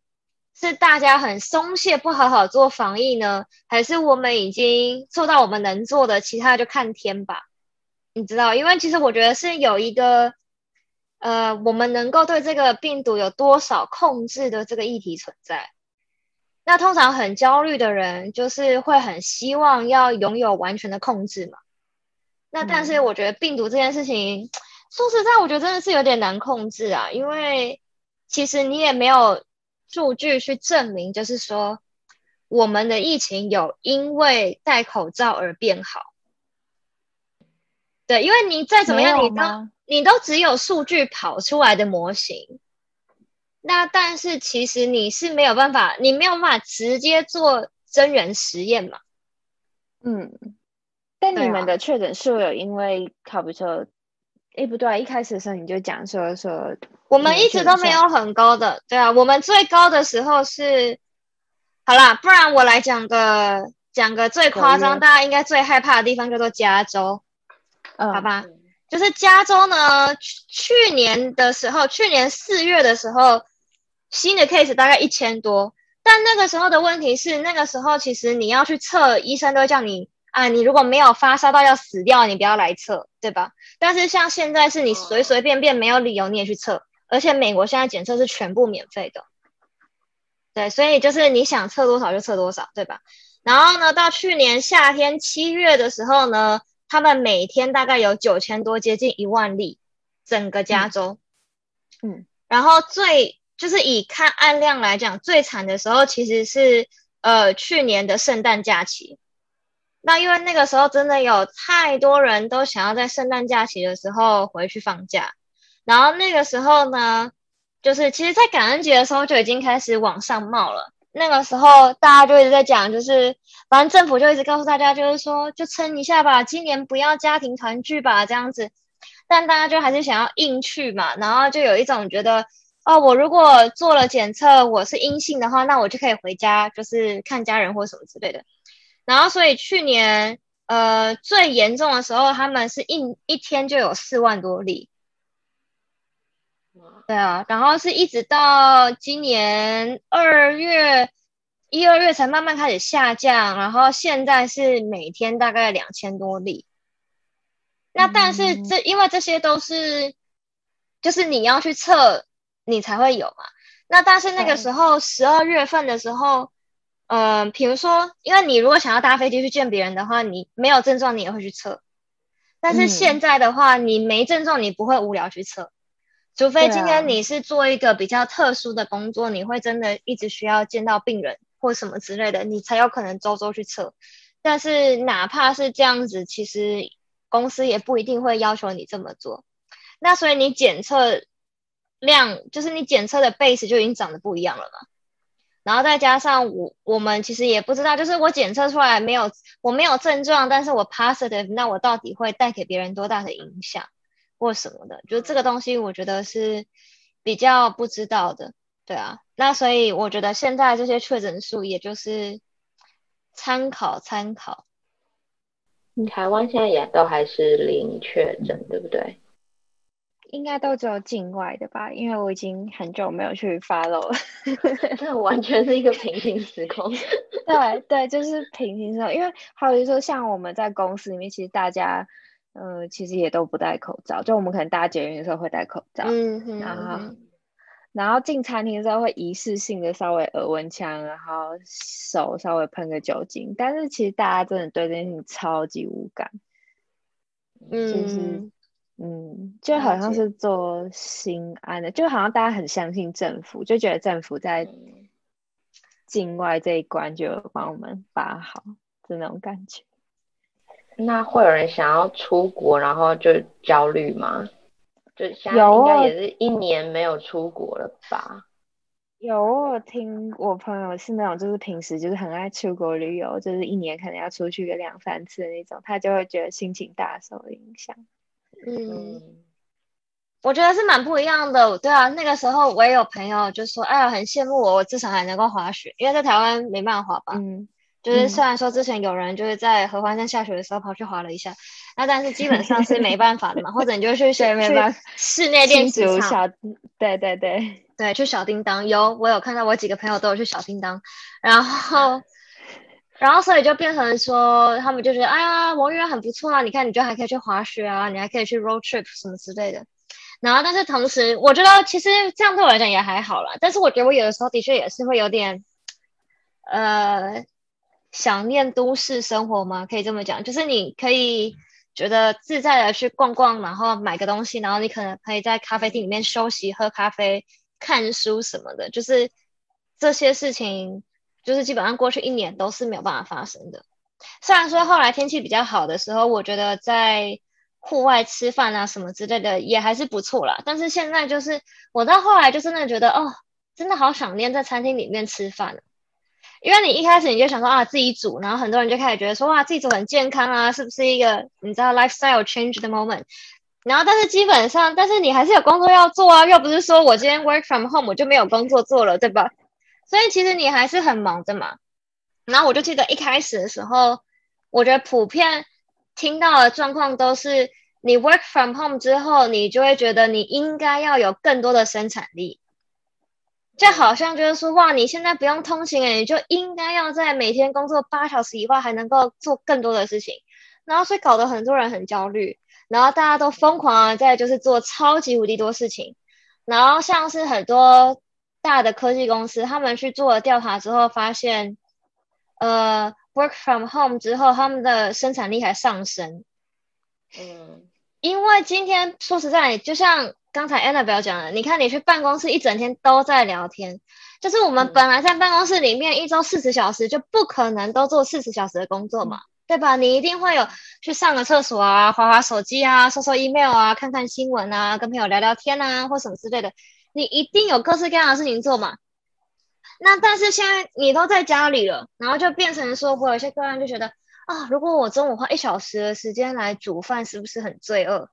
是大家很松懈，不好好做防疫呢，还是我们已经做到我们能做的，其他就看天吧。你知道，因为其实我觉得是有一个，呃，我们能够对这个病毒有多少控制的这个议题存在。那通常很焦虑的人，就是会很希望要拥有完全的控制嘛。那但是我觉得病毒这件事情，说实在，我觉得真的是有点难控制啊，因为其实你也没有数据去证明，就是说我们的疫情有因为戴口罩而变好。对，因为你再怎么样，你都你都只有数据跑出来的模型，那但是其实你是没有办法，你没有办法直接做真人实验嘛？嗯，但你们的确诊数有因为考比说，哎不对，一开始的时候你就讲说说，我们一直都没有很高的，对啊，我们最高的时候是，好啦，不然我来讲个讲个最夸张，大家应该最害怕的地方叫做加州。好吧，就是加州呢，去年的时候，去年四月的时候，新的 case 大概一千多，但那个时候的问题是，那个时候其实你要去测，医生都会叫你啊，你如果没有发烧到要死掉，你不要来测，对吧？但是像现在是你随随便便没有理由你也去测，而且美国现在检测是全部免费的，对，所以就是你想测多少就测多少，对吧？然后呢，到去年夏天七月的时候呢。他们每天大概有九千多，接近一万例，整个加州。嗯，然后最就是以看案量来讲，最惨的时候其实是呃去年的圣诞假期。那因为那个时候真的有太多人都想要在圣诞假期的时候回去放假，然后那个时候呢，就是其实，在感恩节的时候就已经开始往上冒了。那个时候大家就一直在讲，就是反正政府就一直告诉大家，就是说就撑一下吧，今年不要家庭团聚吧，这样子。但大家就还是想要硬去嘛，然后就有一种觉得，哦，我如果做了检测我是阴性的话，那我就可以回家，就是看家人或什么之类的。然后所以去年呃最严重的时候，他们是一一天就有四万多例。对啊，然后是一直到今年二月一二月才慢慢开始下降，然后现在是每天大概两千多例。那但是这因为这些都是就是你要去测你才会有嘛。那但是那个时候十二月份的时候，嗯，比如说，因为你如果想要搭飞机去见别人的话，你没有症状你也会去测。但是现在的话，你没症状你不会无聊去测。除非今天你是做一个比较特殊的工作，你会真的一直需要见到病人或什么之类的，你才有可能周周去测。但是哪怕是这样子，其实公司也不一定会要求你这么做。那所以你检测量，就是你检测的 base 就已经长得不一样了嘛。然后再加上我我们其实也不知道，就是我检测出来没有我没有症状，但是我 positive，那我到底会带给别人多大的影响或什么的？就这个东西，我觉得是比较不知道的，对啊。那所以我觉得现在这些确诊数，也就是参考参考。台湾现在也都还是零确诊，对不对？应该都只有境外的吧，因为我已经很久没有去 follow 了。这完全是一个平行时空。[laughs] 对对，就是平行时空。因为好比说，像我们在公司里面，其实大家，呃，其实也都不戴口罩。就我们可能搭捷运的时候会戴口罩，嗯然后，然后进餐厅的时候会仪式性的稍微耳温枪，然后手稍微喷个酒精。但是其实大家真的对这件事情超级无感，嗯。嗯，就好像是做心安的，就好像大家很相信政府，就觉得政府在境外这一关就帮我们把好，是那种感觉。那会有人想要出国，然后就焦虑吗？就现在有应该也是一年没有出国了吧？有，我听我朋友是那种，就是平时就是很爱出国旅游，就是一年可能要出去个两三次的那种，他就会觉得心情大受影响。嗯，我觉得是蛮不一样的。对啊，那个时候我也有朋友就说：“哎呀，很羡慕我，我至少还能够滑雪，因为在台湾没办法滑吧。”嗯，就是虽然说之前有人就是在合欢山下雪的时候跑去滑了一下，那但是基本上是没办法的嘛。[laughs] 或者你就去学，没办法，室内练习场。小，对对对对，去小叮当有，我有看到我几个朋友都有去小叮当，然后。然后，所以就变成说，他们就觉得，哎呀，王源很不错啊！你看，你就还可以去滑雪啊，你还可以去 road trip 什么之类的。然后，但是同时，我觉得其实这样对我来讲也还好啦。但是，我觉得我有的时候的确也是会有点，呃，想念都市生活吗？可以这么讲，就是你可以觉得自在的去逛逛，然后买个东西，然后你可能可以在咖啡厅里面休息、喝咖啡、看书什么的，就是这些事情。就是基本上过去一年都是没有办法发生的。虽然说后来天气比较好的时候，我觉得在户外吃饭啊什么之类的也还是不错啦。但是现在就是我到后来就真的觉得哦，真的好想念在餐厅里面吃饭因为你一开始你就想说啊自己煮，然后很多人就开始觉得说哇自己煮很健康啊，是不是一个你知道 lifestyle change 的 moment？然后但是基本上，但是你还是有工作要做啊，又不是说我今天 work from home 我就没有工作做了，对吧？所以其实你还是很忙的嘛，然后我就记得一开始的时候，我觉得普遍听到的状况都是，你 work from home 之后，你就会觉得你应该要有更多的生产力，就好像就是说，哇，你现在不用通勤诶，你就应该要在每天工作八小时以外，还能够做更多的事情，然后所以搞得很多人很焦虑，然后大家都疯狂的在就是做超级无敌多事情，然后像是很多。大的科技公司，他们去做了调查之后，发现，呃，work from home 之后，他们的生产力还上升。嗯，因为今天说实在，就像刚才 Annabelle 讲的，你看你去办公室一整天都在聊天，就是我们本来在办公室里面一周四十小时，就不可能都做四十小时的工作嘛，对吧？你一定会有去上个厕所啊，划划手机啊，收收 email 啊，看看新闻啊，跟朋友聊聊天啊，或什么之类的。你一定有各式各样的事情做嘛？那但是现在你都在家里了，然后就变成说，我有些个人就觉得啊，如果我中午花一小时的时间来煮饭，是不是很罪恶？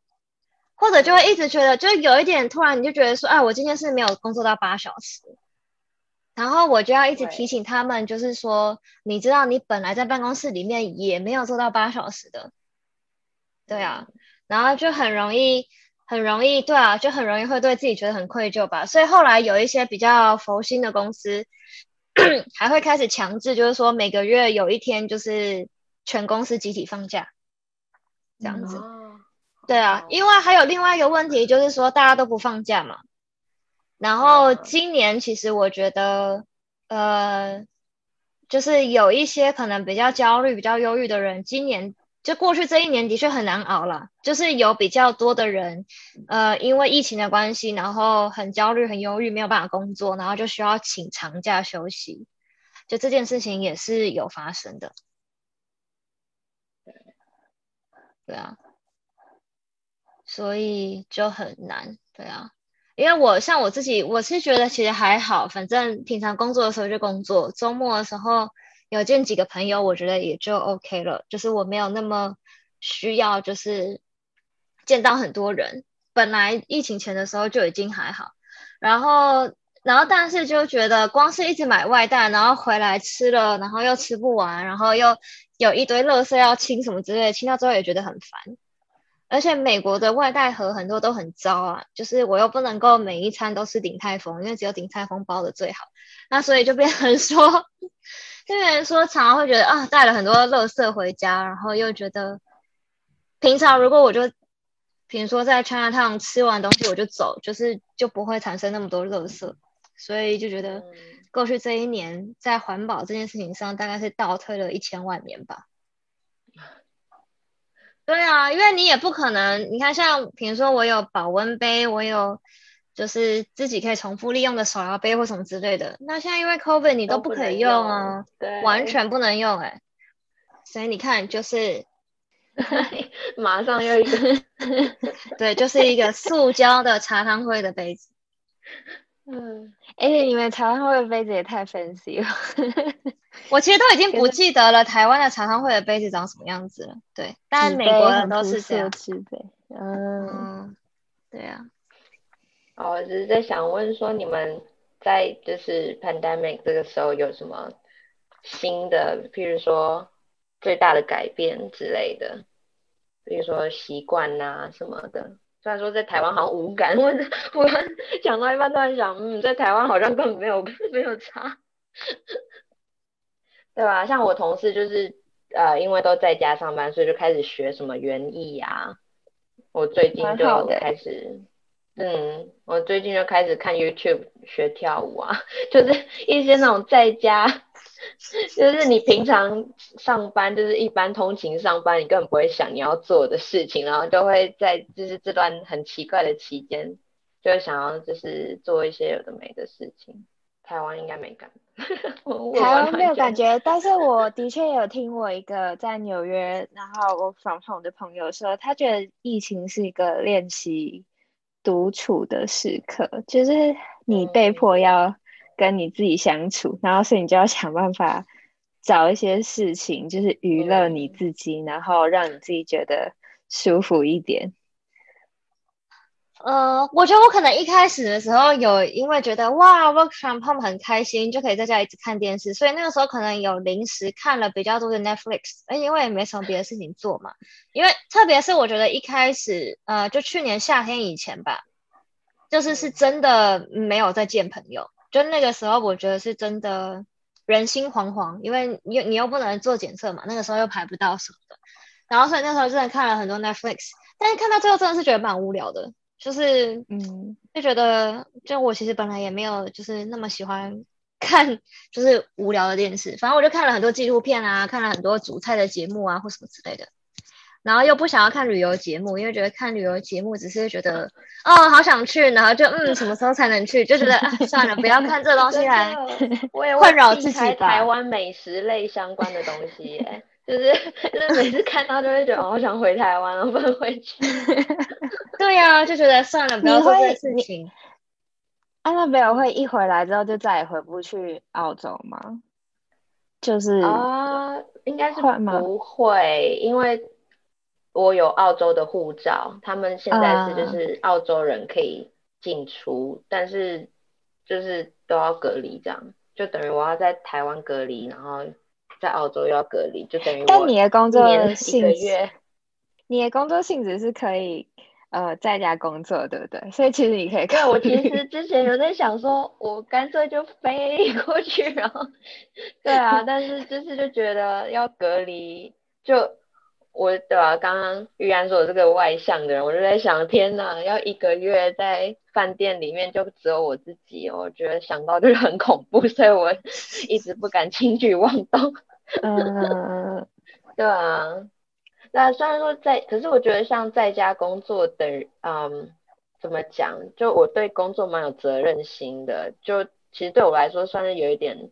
或者就会一直觉得，就有一点突然你就觉得说，哎，我今天是没有工作到八小时，然后我就要一直提醒他们，就是说，你知道你本来在办公室里面也没有做到八小时的，对啊，然后就很容易。很容易，对啊，就很容易会对自己觉得很愧疚吧。所以后来有一些比较佛心的公司，[coughs] 还会开始强制，就是说每个月有一天就是全公司集体放假，这样子。对啊，因为还有另外一个问题，就是说大家都不放假嘛。然后今年其实我觉得，呃，就是有一些可能比较焦虑、比较忧郁的人，今年。就过去这一年的确很难熬了，就是有比较多的人，呃，因为疫情的关系，然后很焦虑、很忧郁，没有办法工作，然后就需要请长假休息。就这件事情也是有发生的。对啊，所以就很难，对啊。因为我像我自己，我是觉得其实还好，反正平常工作的时候就工作，周末的时候有见几个朋友，我觉得也就 OK 了。就是我没有那么需要，就是见到很多人。本来疫情前的时候就已经还好，然后，然后但是就觉得光是一直买外带，然后回来吃了，然后又吃不完，然后又有一堆垃圾要清什么之类的，清到之后也觉得很烦。而且美国的外带盒很多都很糟啊，就是我又不能够每一餐都吃鼎泰丰，因为只有鼎泰丰包的最好。那所以就变成说，就变成说常常会觉得啊，带了很多垃圾回家，然后又觉得平常如果我就。比如说在 China Town 吃完东西我就走，就是就不会产生那么多垃圾，所以就觉得过去这一年在环保这件事情上大概是倒退了一千万年吧。对啊，因为你也不可能，你看像比如说我有保温杯，我有就是自己可以重复利用的手摇杯或什么之类的，那现在因为 COVID 你都不可以用啊，对，完全不能用哎，所以你看就是。[laughs] 马上又一个，[laughs] 对，就是一个塑胶的茶汤会的杯子。[laughs] 嗯，而且，你们茶汤会的杯子也太 fancy 了。我其实都已经不记得了台湾的茶汤会的杯子长什么样子了。对，但美国人都是这样。嗯，对啊。哦，我只是在想问说，你们在就是 pandemic 这个时候有什么新的，譬如说。最大的改变之类的，比如说习惯呐什么的。虽然说在台湾好像无感，我我 [laughs] 讲到一半突然想，嗯，在台湾好像根本没有没有差，对吧？像我同事就是呃，因为都在家上班，所以就开始学什么园艺啊。我最近就开始，嗯，我最近就开始看 YouTube 学跳舞啊，就是一些那种在家。就是你平常上班，就是一般通勤上班，你根本不会想你要做的事情，然后就会在就是这段很奇怪的期间，就会想要就是做一些有的没的事情。台湾应该没感，[laughs] 台湾没有感觉，但是我的确有听我一个在纽约，然后我访访的朋友说，他觉得疫情是一个练习独处的时刻，就是你被迫要。跟你自己相处，然后所以你就要想办法找一些事情，就是娱乐你自己，然后让你自己觉得舒服一点。呃，我觉得我可能一开始的时候有因为觉得哇，work from home 很开心，就可以在家一直看电视，所以那个时候可能有临时看了比较多的 Netflix，哎，因为也没什么别的事情做嘛。因为特别是我觉得一开始，呃，就去年夏天以前吧，就是是真的没有再见朋友。就那个时候，我觉得是真的人心惶惶，因为你你又不能做检测嘛，那个时候又排不到什么的，然后所以那时候真的看了很多 Netflix，但是看到最后真的是觉得蛮无聊的，就是嗯，就觉得就我其实本来也没有就是那么喜欢 [laughs] 看就是无聊的电视，反正我就看了很多纪录片啊，看了很多主菜的节目啊或什么之类的。然后又不想要看旅游节目，因为觉得看旅游节目只是觉得哦好想去，然后就嗯什么时候才能去，就觉得算了，不要看这东西来 [laughs] 困扰自己台湾美食类相关的东西，[laughs] 就是就是每次看到就会觉得好想回台湾，不能回去。[laughs] 对呀，就觉得算了，不要做这事情。安娜贝尔会一回来之后就再也回不去澳洲吗？就是啊，应该是不会，因为。我有澳洲的护照，他们现在是就是澳洲人可以进出，但是就是都要隔离这样，就等于我要在台湾隔离，然后在澳洲又要隔离，就等于但你的工作性质，你的工作性质是可以呃在家工作，对不对？所以其实你可以看。我其实 [laughs] 之前有在想说，我干脆就飞 [laughs] 过去，然后对啊，但是就是就觉得要隔离就。我对吧？刚刚玉安说我是个外向的人，我就在想，天哪，要一个月在饭店里面就只有我自己，我觉得想到就是很恐怖，所以我一直不敢轻举妄动。[laughs] 嗯，对啊。那虽然说在，可是我觉得像在家工作的，嗯，怎么讲？就我对工作蛮有责任心的，就其实对我来说算是有一点。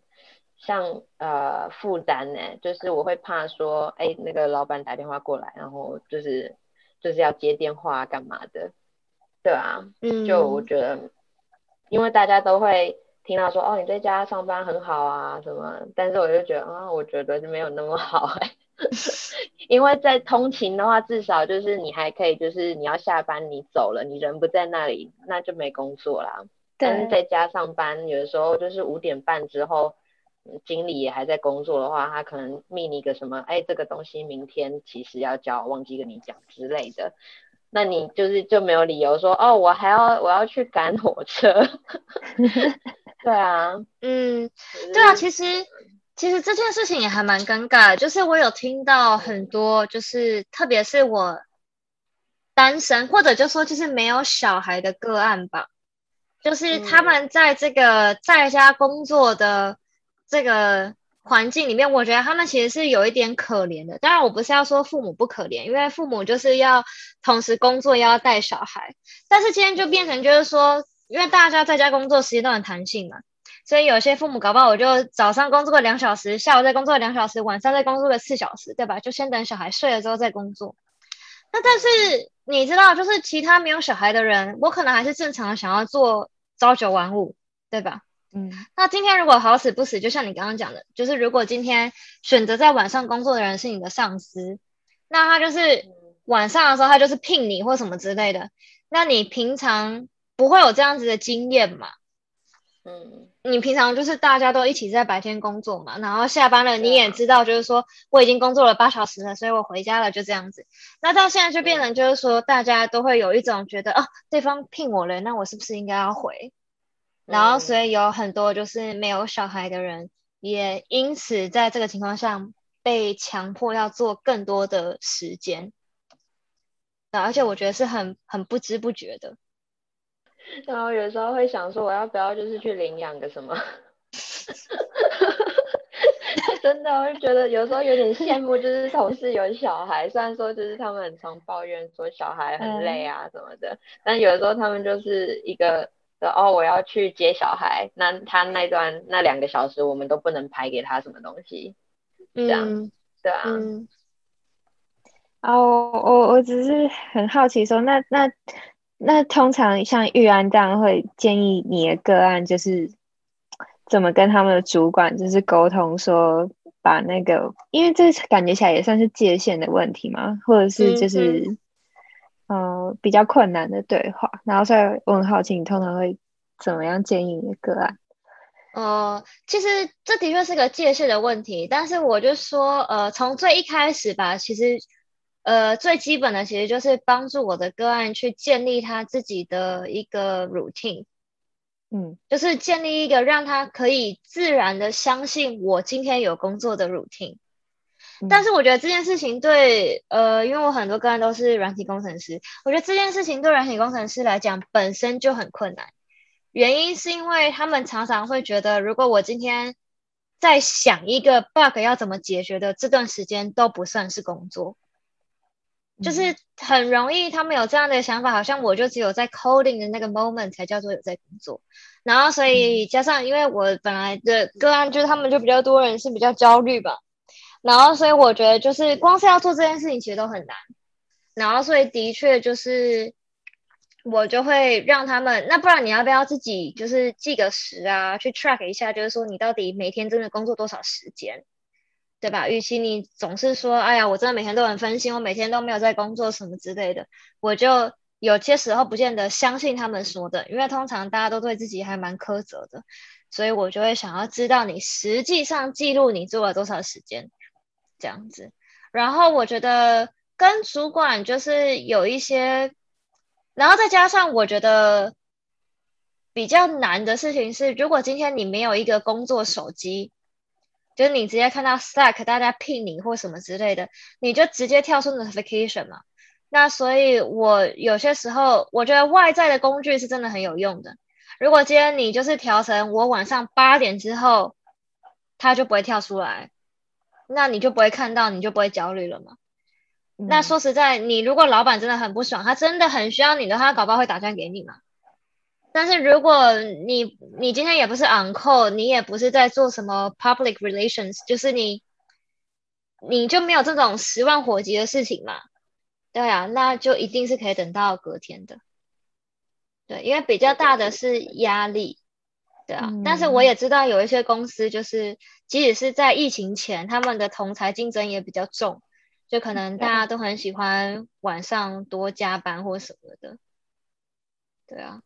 像呃负担呢，就是我会怕说，哎，那个老板打电话过来，然后就是就是要接电话干嘛的，对啊，嗯，就我觉得，因为大家都会听到说，哦，你在家上班很好啊，什么，但是我就觉得啊，我觉得就没有那么好哎，因为在通勤的话，至少就是你还可以，就是你要下班你走了，你人不在那里，那就没工作啦。但是在家上班，有的时候就是五点半之后。经理也还在工作的话，他可能命你一个什么，哎，这个东西明天其实要交，忘记跟你讲之类的，那你就是就没有理由说，哦，我还要我要去赶火车。[laughs] 对啊，[laughs] 嗯，对啊，其实其实这件事情也还蛮尴尬，就是我有听到很多，就是特别是我单身或者就说就是没有小孩的个案吧，就是他们在这个在家工作的。这个环境里面，我觉得他们其实是有一点可怜的。当然，我不是要说父母不可怜，因为父母就是要同时工作，要带小孩。但是今天就变成就是说，因为大家在家工作时间都很弹性嘛，所以有些父母搞不好我就早上工作个两小时，下午再工作两小时，晚上再工作个四小时，对吧？就先等小孩睡了之后再工作。那但是你知道，就是其他没有小孩的人，我可能还是正常的想要做朝九晚五，对吧？嗯，那今天如果好死不死，就像你刚刚讲的，就是如果今天选择在晚上工作的人是你的上司，那他就是晚上的时候他就是聘你或什么之类的，那你平常不会有这样子的经验嘛？嗯，你平常就是大家都一起在白天工作嘛，然后下班了你也知道，就是说我已经工作了八小时了，所以我回家了，就这样子。那到现在就变成就是说，大家都会有一种觉得，哦，对方聘我了，那我是不是应该要回？然后，所以有很多就是没有小孩的人，也因此在这个情况下被强迫要做更多的时间。而且我觉得是很很不知不觉的。[laughs] 然后有时候会想说，我要不要就是去领养个什么？[laughs] 真的，我就觉得有时候有点羡慕，就是同事有小孩，虽然说就是他们很常抱怨说小孩很累啊什么的，但有的时候他们就是一个。哦，我要去接小孩，那他那段那两个小时，我们都不能排给他什么东西，这样，对啊。哦，我我只是很好奇，说那那那通常像玉安这样会建议你的个案，就是怎么跟他们的主管就是沟通，说把那个，因为这感觉起来也算是界限的问题嘛，或者是就是。呃，比较困难的对话，然后所以我很好奇，你通常会怎么样建议你的个案？呃，其实这的确是个界限的问题，但是我就说，呃，从最一开始吧，其实，呃，最基本的其实就是帮助我的个案去建立他自己的一个 routine，嗯，就是建立一个让他可以自然的相信我今天有工作的 routine。但是我觉得这件事情对，呃，因为我很多个案都是软体工程师，我觉得这件事情对软体工程师来讲本身就很困难。原因是因为他们常常会觉得，如果我今天在想一个 bug 要怎么解决的这段时间都不算是工作，就是很容易他们有这样的想法，好像我就只有在 coding 的那个 moment 才叫做有在工作。然后所以加上，因为我本来的个案就是他们就比较多人是比较焦虑吧。然后，所以我觉得就是光是要做这件事情，其实都很难。然后，所以的确就是我就会让他们，那不然你要不要自己就是记个时啊，去 track 一下，就是说你到底每天真的工作多少时间，对吧？与其你总是说，哎呀，我真的每天都很分心，我每天都没有在工作什么之类的，我就有些时候不见得相信他们说的，因为通常大家都对自己还蛮苛责的，所以我就会想要知道你实际上记录你做了多少时间。这样子，然后我觉得跟主管就是有一些，然后再加上我觉得比较难的事情是，如果今天你没有一个工作手机，就是你直接看到 Slack 大家聘你或什么之类的，你就直接跳出 notification 嘛。那所以我有些时候我觉得外在的工具是真的很有用的。如果今天你就是调成我晚上八点之后，它就不会跳出来。那你就不会看到，你就不会焦虑了嘛？那说实在，你如果老板真的很不爽，他真的很需要你的话，他搞不好会打算给你嘛。但是如果你你今天也不是 on call，你也不是在做什么 public relations，就是你你就没有这种十万火急的事情嘛？对啊，那就一定是可以等到隔天的。对，因为比较大的是压力，对啊。但是嗯我也知道有一些公司，就是即使是在疫情前，他们的同才竞争也比较重，就可能大家都很喜欢晚上多加班或什么的。对啊，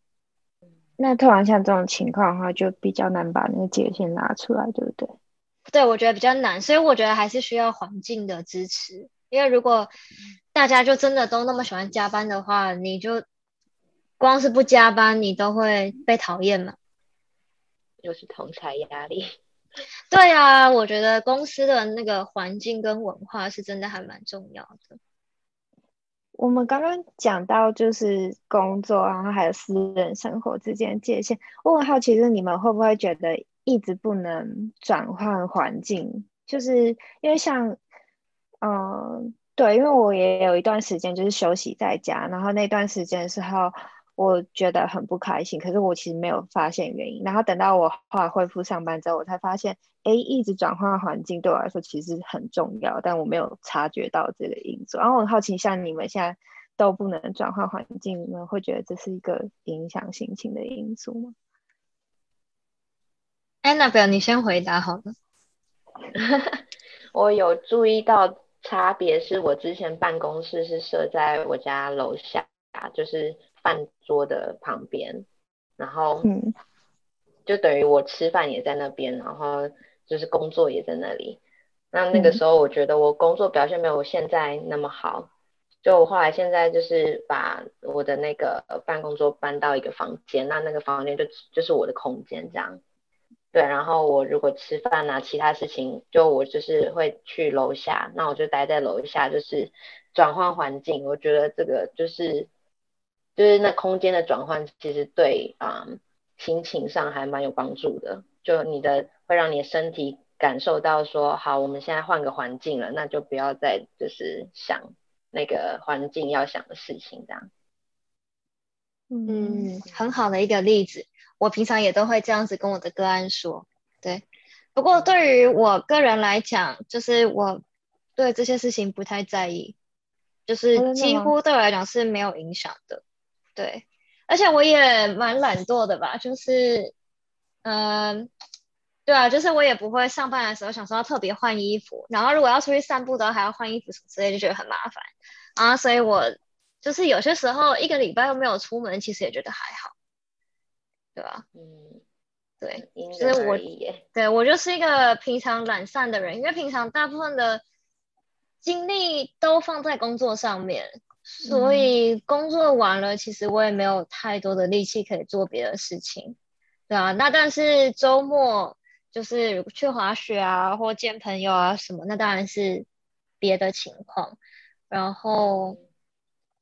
那突然像这种情况的话，就比较难把那个界限拉出来，对不对？对，我觉得比较难，所以我觉得还是需要环境的支持。因为如果大家就真的都那么喜欢加班的话，你就光是不加班，你都会被讨厌嘛。又是同才压力。[laughs] 对啊，我觉得公司的那个环境跟文化是真的还蛮重要的。我们刚刚讲到就是工作，然后还有私人生活之间的界限。我很好奇，是你们会不会觉得一直不能转换环境？就是因为像，嗯、对，因为我也有一段时间就是休息在家，然后那段时间的时候，我觉得很不开心，可是我其实没有发现原因。然后等到我后来恢复上班之后，我才发现，哎，一直转换环境对我来说其实很重要，但我没有察觉到这个因素。然后我很好奇，像你们现在都不能转换环境，你们会觉得这是一个影响心情的因素吗？Annabelle，你先回答好了。[laughs] 我有注意到差别，是我之前办公室是设在我家楼下，就是饭桌的旁边，然后嗯就等于我吃饭也在那边，然后就是工作也在那里。那那个嗯时候我觉得我工作表现没有现在那么好，就我后来现在就是把我的那个办公桌搬到一个房间，那那个房间就就是我的空间这样。对，然后我如果吃饭啊，其他事情，就我就是会去楼下，那我就待在楼下，就是转换环境。我觉得这个就是就是那空间的转换，其实对啊、嗯心情上还蛮有帮助的。就你的会让你的身体感受到说，好，我们现在换个环境了，那就不要再就是想那个环境要想的事情这样。嗯，很好的一个例子。我平常也都会这样子跟我的个案说，对。不过对于我个人来讲，就是我对这些事情不太在意，就是几乎对我来讲是没有影响的，对。而且我也蛮懒惰的吧，就是，嗯、对啊，就是我也不会上班的时候想说要特别换衣服，然后如果要出去散步的话还要换衣服什么之类，就觉得很麻烦啊，所以我就是有些时候一个礼拜又没有出门，其实也觉得还好，对吧？嗯，对，因就是我。对我就是一个平常懒散的人，因为平常大部分的精力都放在工作上面，所以工作完了，其实我也没有太多的力气可以做别的事情，对啊。那但是周末就是去滑雪啊，或见朋友啊什么，那当然是别的情况。然后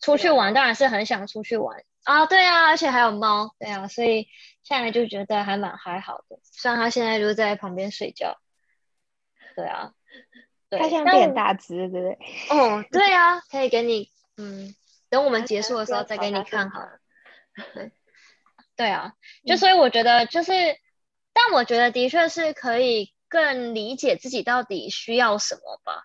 出去玩，当然是很想出去玩啊，对啊，而且还有猫，对啊，所以现在就觉得还蛮还好的。虽然它现在就在旁边睡觉，对啊，对，它现在但变大只，对不对？[laughs] 哦，对啊，可以给你，嗯，等我们结束的时候再给你看好了。[laughs] 对啊，嗯就所以我觉得就是，但我觉得的确是可以更理解自己到底需要什么吧。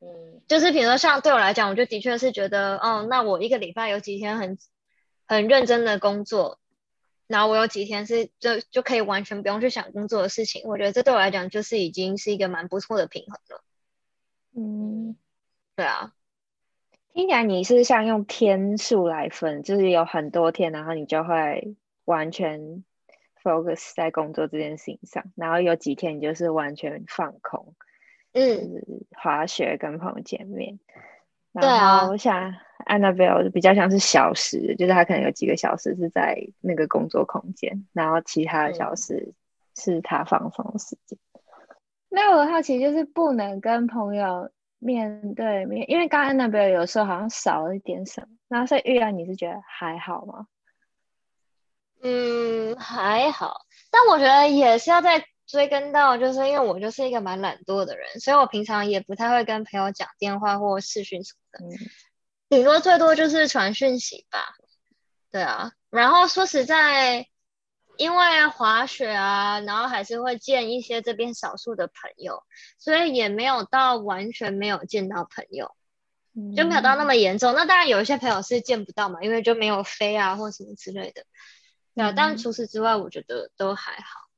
嗯就是比如说像对我来讲，我就的确是觉得，哦，那我一个礼拜有几天很很认真的工作，然后我有几天是就就可以完全不用去想工作的事情，我觉得这对我来讲就是已经是一个蛮不错的平衡了。嗯，对啊，听起来你是像用天数来分，就是有很多天，然后你就会完全 focus 在工作这件事情上，然后有几天你就是完全放空，嗯，滑雪跟朋友见面。对啊我想 Annabelle 比较像是小时，就是他可能有几个小时是在那个工作空间，然后其他的小嗯时是他放松的时间。那我好奇就是不能跟朋友面对面，因为刚刚 Annabelle 有时候好像少了一点什么，那所以玉然你是觉得还好吗？嗯，还好，但我觉得也是要再追根到，就是因为我就是一个蛮懒惰的人，所以我平常也不太会跟朋友讲电话或视讯什么的，嗯顶多最多就是传讯息吧。对啊，然后说实在，因为滑雪啊，然后还是会见一些这边少数的朋友，所以也没有到完全没有见到朋友。就没有到那么严重。那当然有一些朋友是见不到嘛，因为就没有飞啊或什么之类的。对啊，但除此之外，我觉得都还好。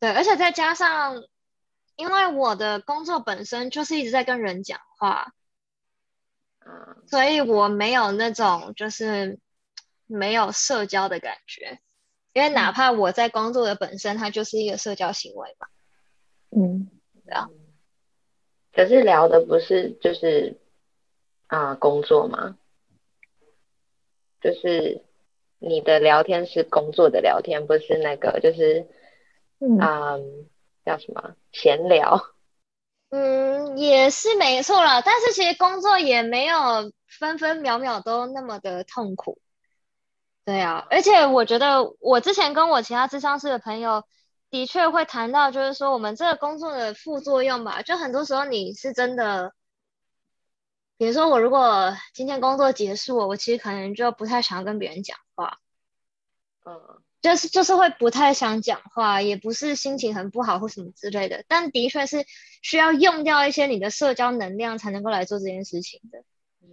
对，而且再加上，因为我的工作本身就是一直在跟人讲话，所以我没有那种就是没有社交的感觉。因为哪怕我在工作的本身，它就是一个社交行为嘛。嗯，对啊。可是聊的不是就是啊工作吗？就是你的聊天是工作的聊天，不是那个就是嗯叫什么闲聊？嗯，也是没错啦。但是其实工作也没有分分秒秒都那么的痛苦。对啊，而且我觉得我之前跟我其他智商室的朋友的确会谈到，就是说我们这个工作的副作用吧，就很多时候你是真的，比如说我如果今天工作结束，我其实可能就不太想要跟别人讲话，嗯，就是就是会不太想讲话，也不是心情很不好或什么之类的，但的确是需要用掉一些你的社交能量才能够来做这件事情的，嗯，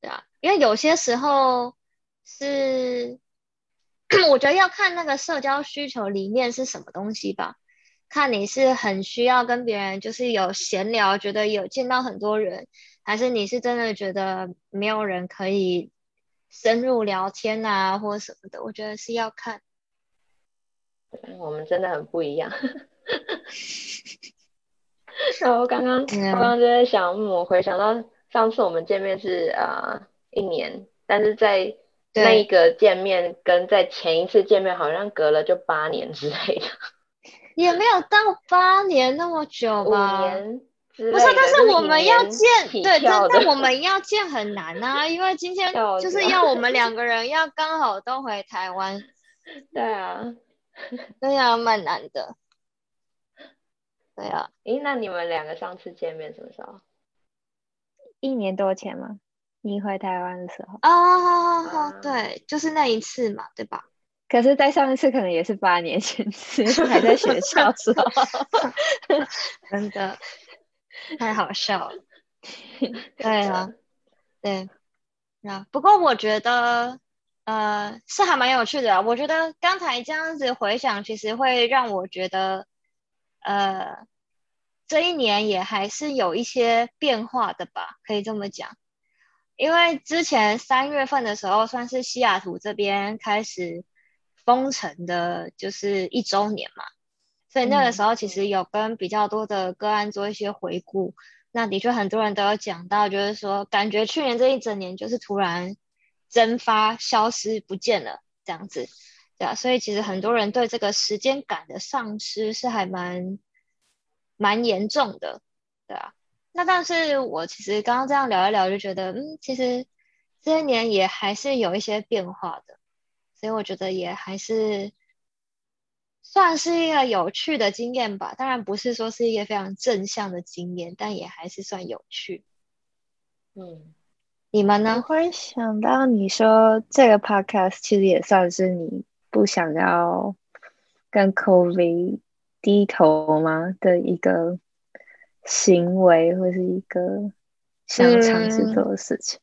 对啊，因为有些时候。是，[clears throat] 我觉得要看那个社交需求里面是什么东西吧。看你是很需要跟别人就是有闲聊，觉得有见到很多人，还是你是真的觉得没有人可以深入聊天啊，或者什么的。我觉得是要看。[laughs] 我们真的很不一样。[laughs] 然后刚刚我刚刚就在想，我回想到上次我们见面是呃一年，但是在。那一个见面跟在前一次见面好像隔了就八年之类的，也没有到八年那么久吧？五年不是，但是我们要见，对，但但我们要见很难啊，[laughs] 因为今天就是要我们两个人要刚好都回台湾。[laughs] 对啊，[laughs] 对呀，蛮难的。对啊，诶，那你们两个上次见面什么时候？一年多前吗？你回台湾的时候哦，对，就是那一次嘛，对吧？可是在上一次可能也是八年前，还在学校时候，[laughs] 真的太好笑了。[laughs] 对啊，对啊。不过我觉得，呃，是还蛮有趣的。我觉得刚才这样子回想，其实会让我觉得，呃，这一年也还是有一些变化的吧，可以这么讲。因为之前三月份的时候，算是西雅图这边开始封城的，就是一周年嘛，所以那个时候其实有跟比较多的个案做一些回顾。那的确很多人都有讲到，就是说感觉去年这一整年就是突然蒸发、消失不见了这样子，对啊。所以其实很多人对这个时间感的丧失是还蛮蛮严重的，对啊。那但是我其实刚刚这样聊一聊，就觉得嗯，其实这些年也还是有一些变化的，所以我觉得也还是算是一个有趣的经验吧。当然不是说是一个非常正向的经验，但也还是算有趣。嗯，你们呢？我会想到你说这个 podcast 其实也算是你不想要跟 COVID 低头吗的一个。行为或是一个想尝试做的事情，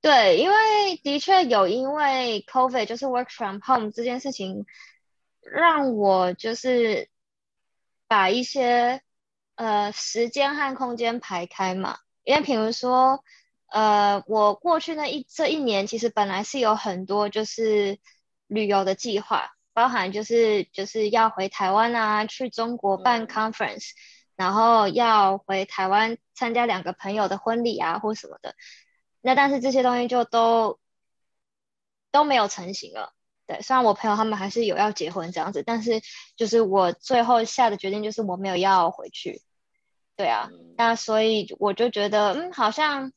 对，因为的确有因为 COVID 就是 work from home 这件事情，让我就是把一些呃时间和空间排开嘛。因为比如说，呃，我过去那一这一年其实本来是有很多就是旅游的计划，包含就是就是要回台湾啊，去中国办 conference。然后要回台湾参加两个朋友的婚礼啊，或什么的，那但是这些东西就都都没有成型了。对，虽然我朋友他们还是有要结婚这样子，但是就是我最后下的决定就是我没有要回去。对啊，那所以我就觉得，嗯，好像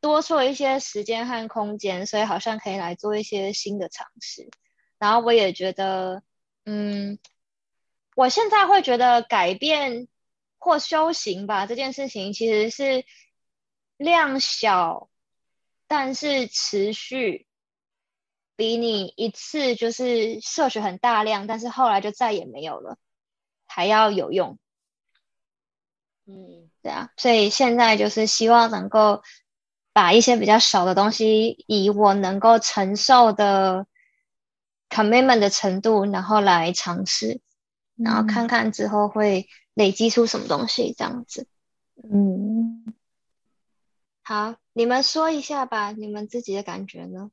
多出了一些时间和空间，所以好像可以来做一些新的尝试。然后我也觉得，嗯，我现在会觉得改变。或修行吧，这件事情其实是量小，但是持续，比你一次就是摄取很大量，但是后来就再也没有了，还要有用。嗯，对啊，所以现在就是希望能够把一些比较少的东西，以我能够承受的 commitment 的程度，然后来尝试，然后看看之后会累积出什么东西，这样子。嗯，好，你们说一下吧，你们自己的感觉呢？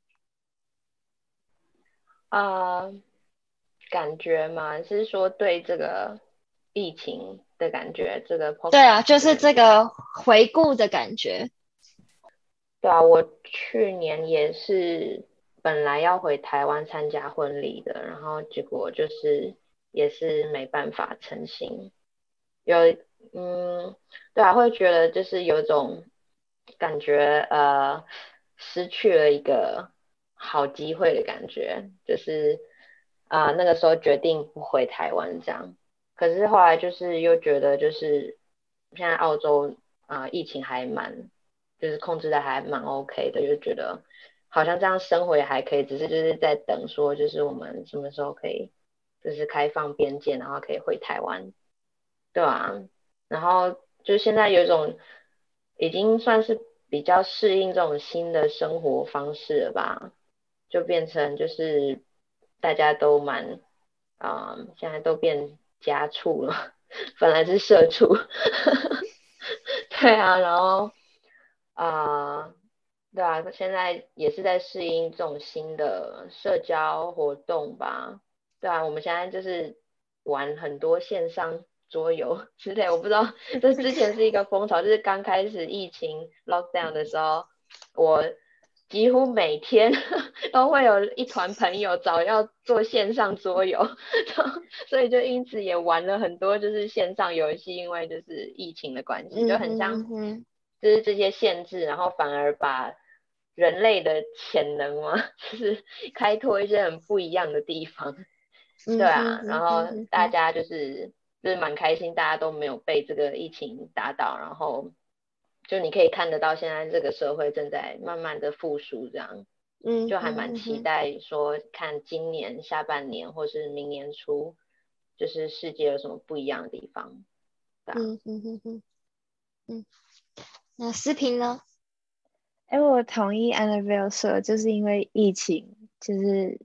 啊，感觉嘛，是说对这个疫情的感觉，这个对啊，就是这个回顾的感觉。对啊，我去年也是本来要回台湾参加婚礼的，然后结果就是也是没办法成行。有，嗯，对啊，会觉得就是有一种感觉，呃，失去了一个。好机会的感觉，就是啊，那个时候决定不回台湾这样，可是后来就是又觉得就是现在澳洲啊疫情还蛮就是控制的还蛮 OK 的，就觉得好像这样生活也还可以，只是就是在等说就是我们什么时候可以就是开放边界，然后可以回台湾，对吧？然后就现在有一种已经算是比较适应这种新的生活方式了吧。就变成就是大家都蛮啊，现在都变家畜了，本来是社畜，[laughs] 对啊，然后啊，对啊，现在也是在适应这种新的社交活动吧，对啊，我们现在就是玩很多线上桌游 [laughs] 之类，我不知道这之前是一个风潮，就是刚开始疫情 lockdown 的时候，我。几乎每天 [laughs] 都会有一团朋友找要做线上桌游，[laughs] 所以就因此也玩了很多就是线上游戏，因为就是疫情的关系，就很像就是这些限制，然后反而把人类的潜能嘛，就是开拓一些很不一样的地方，对啊，然后大家就是就是蛮开心，大家都没有被这个疫情打倒，然后。就你可以看得到，现在这个社会正在慢慢的复苏，这样，嗯，就还蛮期待说看今年下半年或是明年初，就是世界有什么不一样的地方，嗯嗯嗯嗯，嗯，那视频呢？哎，我同意 Annabelle 说，就是因为疫情，就是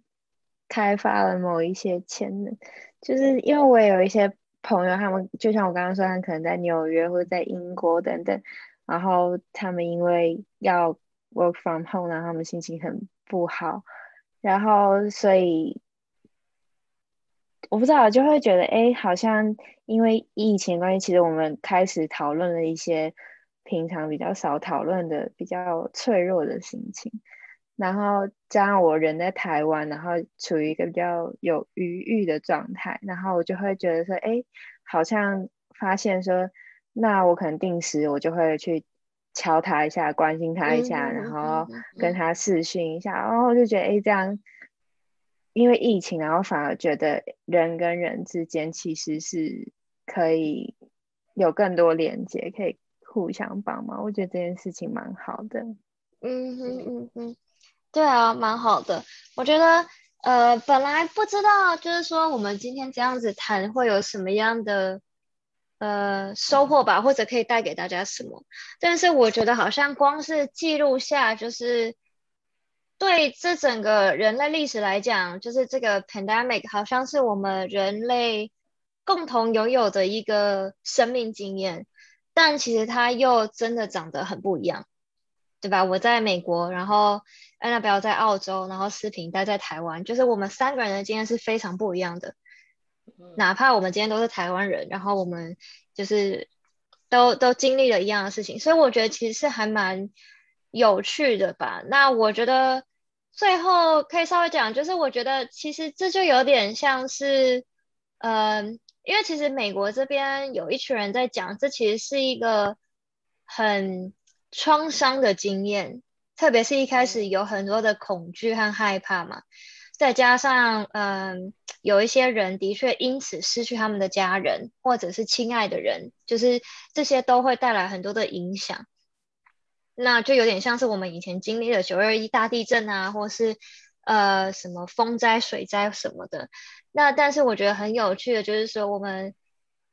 开发了某一些潜能，就是因为我有一些朋友，他们就像我刚刚说，他可能在纽约或者在英国等等。然后他们因为要 work from home，然后他们心情很不好，然后所以我不知道，就会觉得哎，好像因为疫情关系，其实我们开始讨论了一些平常比较少讨论的、比较脆弱的心情。然后加上我人在台湾，然后处于一个比较有余裕的状态，然后我就会觉得说，哎，好像发现说。那我可能定时我就会去敲他一下，关心他一下，然后跟他视讯一下，然后我就觉得哎，这样因为疫情，然后反而觉得人跟人之间其实是可以有更多连接，可以互相帮忙。我觉得这件事情蛮好的。嗯哼嗯嗯，对啊，蛮好的。我觉得呃，本来不知道，就是说我们今天这样子谈会有什么样的。呃，收获吧，或者可以带给大家什么？但是我觉得好像光是记录下，就是对这整个人类历史来讲，就是这个 pandemic 好像是我们人类共同拥有的一个生命经验，但其实它又真的长得很不一样，对吧？我在美国，然后安娜贝尔在澳洲，然后思平待在台湾，就是我们三个人的经验是非常不一样的。哪怕我们今天都是台湾人，然后我们就是都都经历了一样的事情，所以我觉得其实是还蛮有趣的吧。那我觉得最后可以稍微讲，就是我觉得其实这就有点像是，嗯，因为其实美国这边有一群人在讲，这其实是一个很创伤的经验，特别是一开始有很多的恐惧和害怕嘛。再加上，嗯，有一些人的确因此失去他们的家人，或者是亲爱的人，就是这些都会带来很多的影响。那就有点像是我们以前经历的九二一大地震啊，或是呃什么风灾、水灾什么的。那但是我觉得很有趣的，就是说我们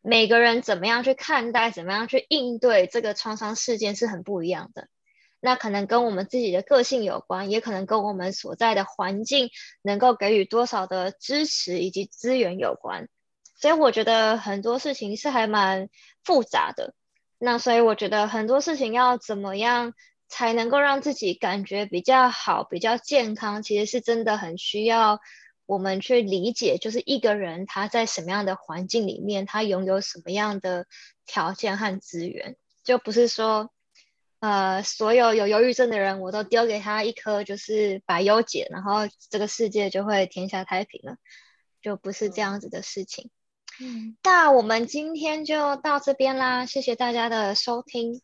每个人怎么样去看待，怎么样去应对这个创伤事件是很不一样的。那可能跟我们自己的个性有关，也可能跟我们所在的环境能够给予多少的支持以及资源有关。所以我觉得很多事情是还蛮复杂的。那所以我觉得很多事情要怎么样才能够让自己感觉比较好、比较健康，其实是真的很需要我们去理解，就是一个人他在什么样的环境里面，他拥有什么样的条件和资源，就不是说。呃，所有有忧郁症的人，我都丢给他一颗就是百忧解，然后这个世界就会天下太平了，就不是这样子的事情。嗯，那我们今天就到这边啦，谢谢大家的收听。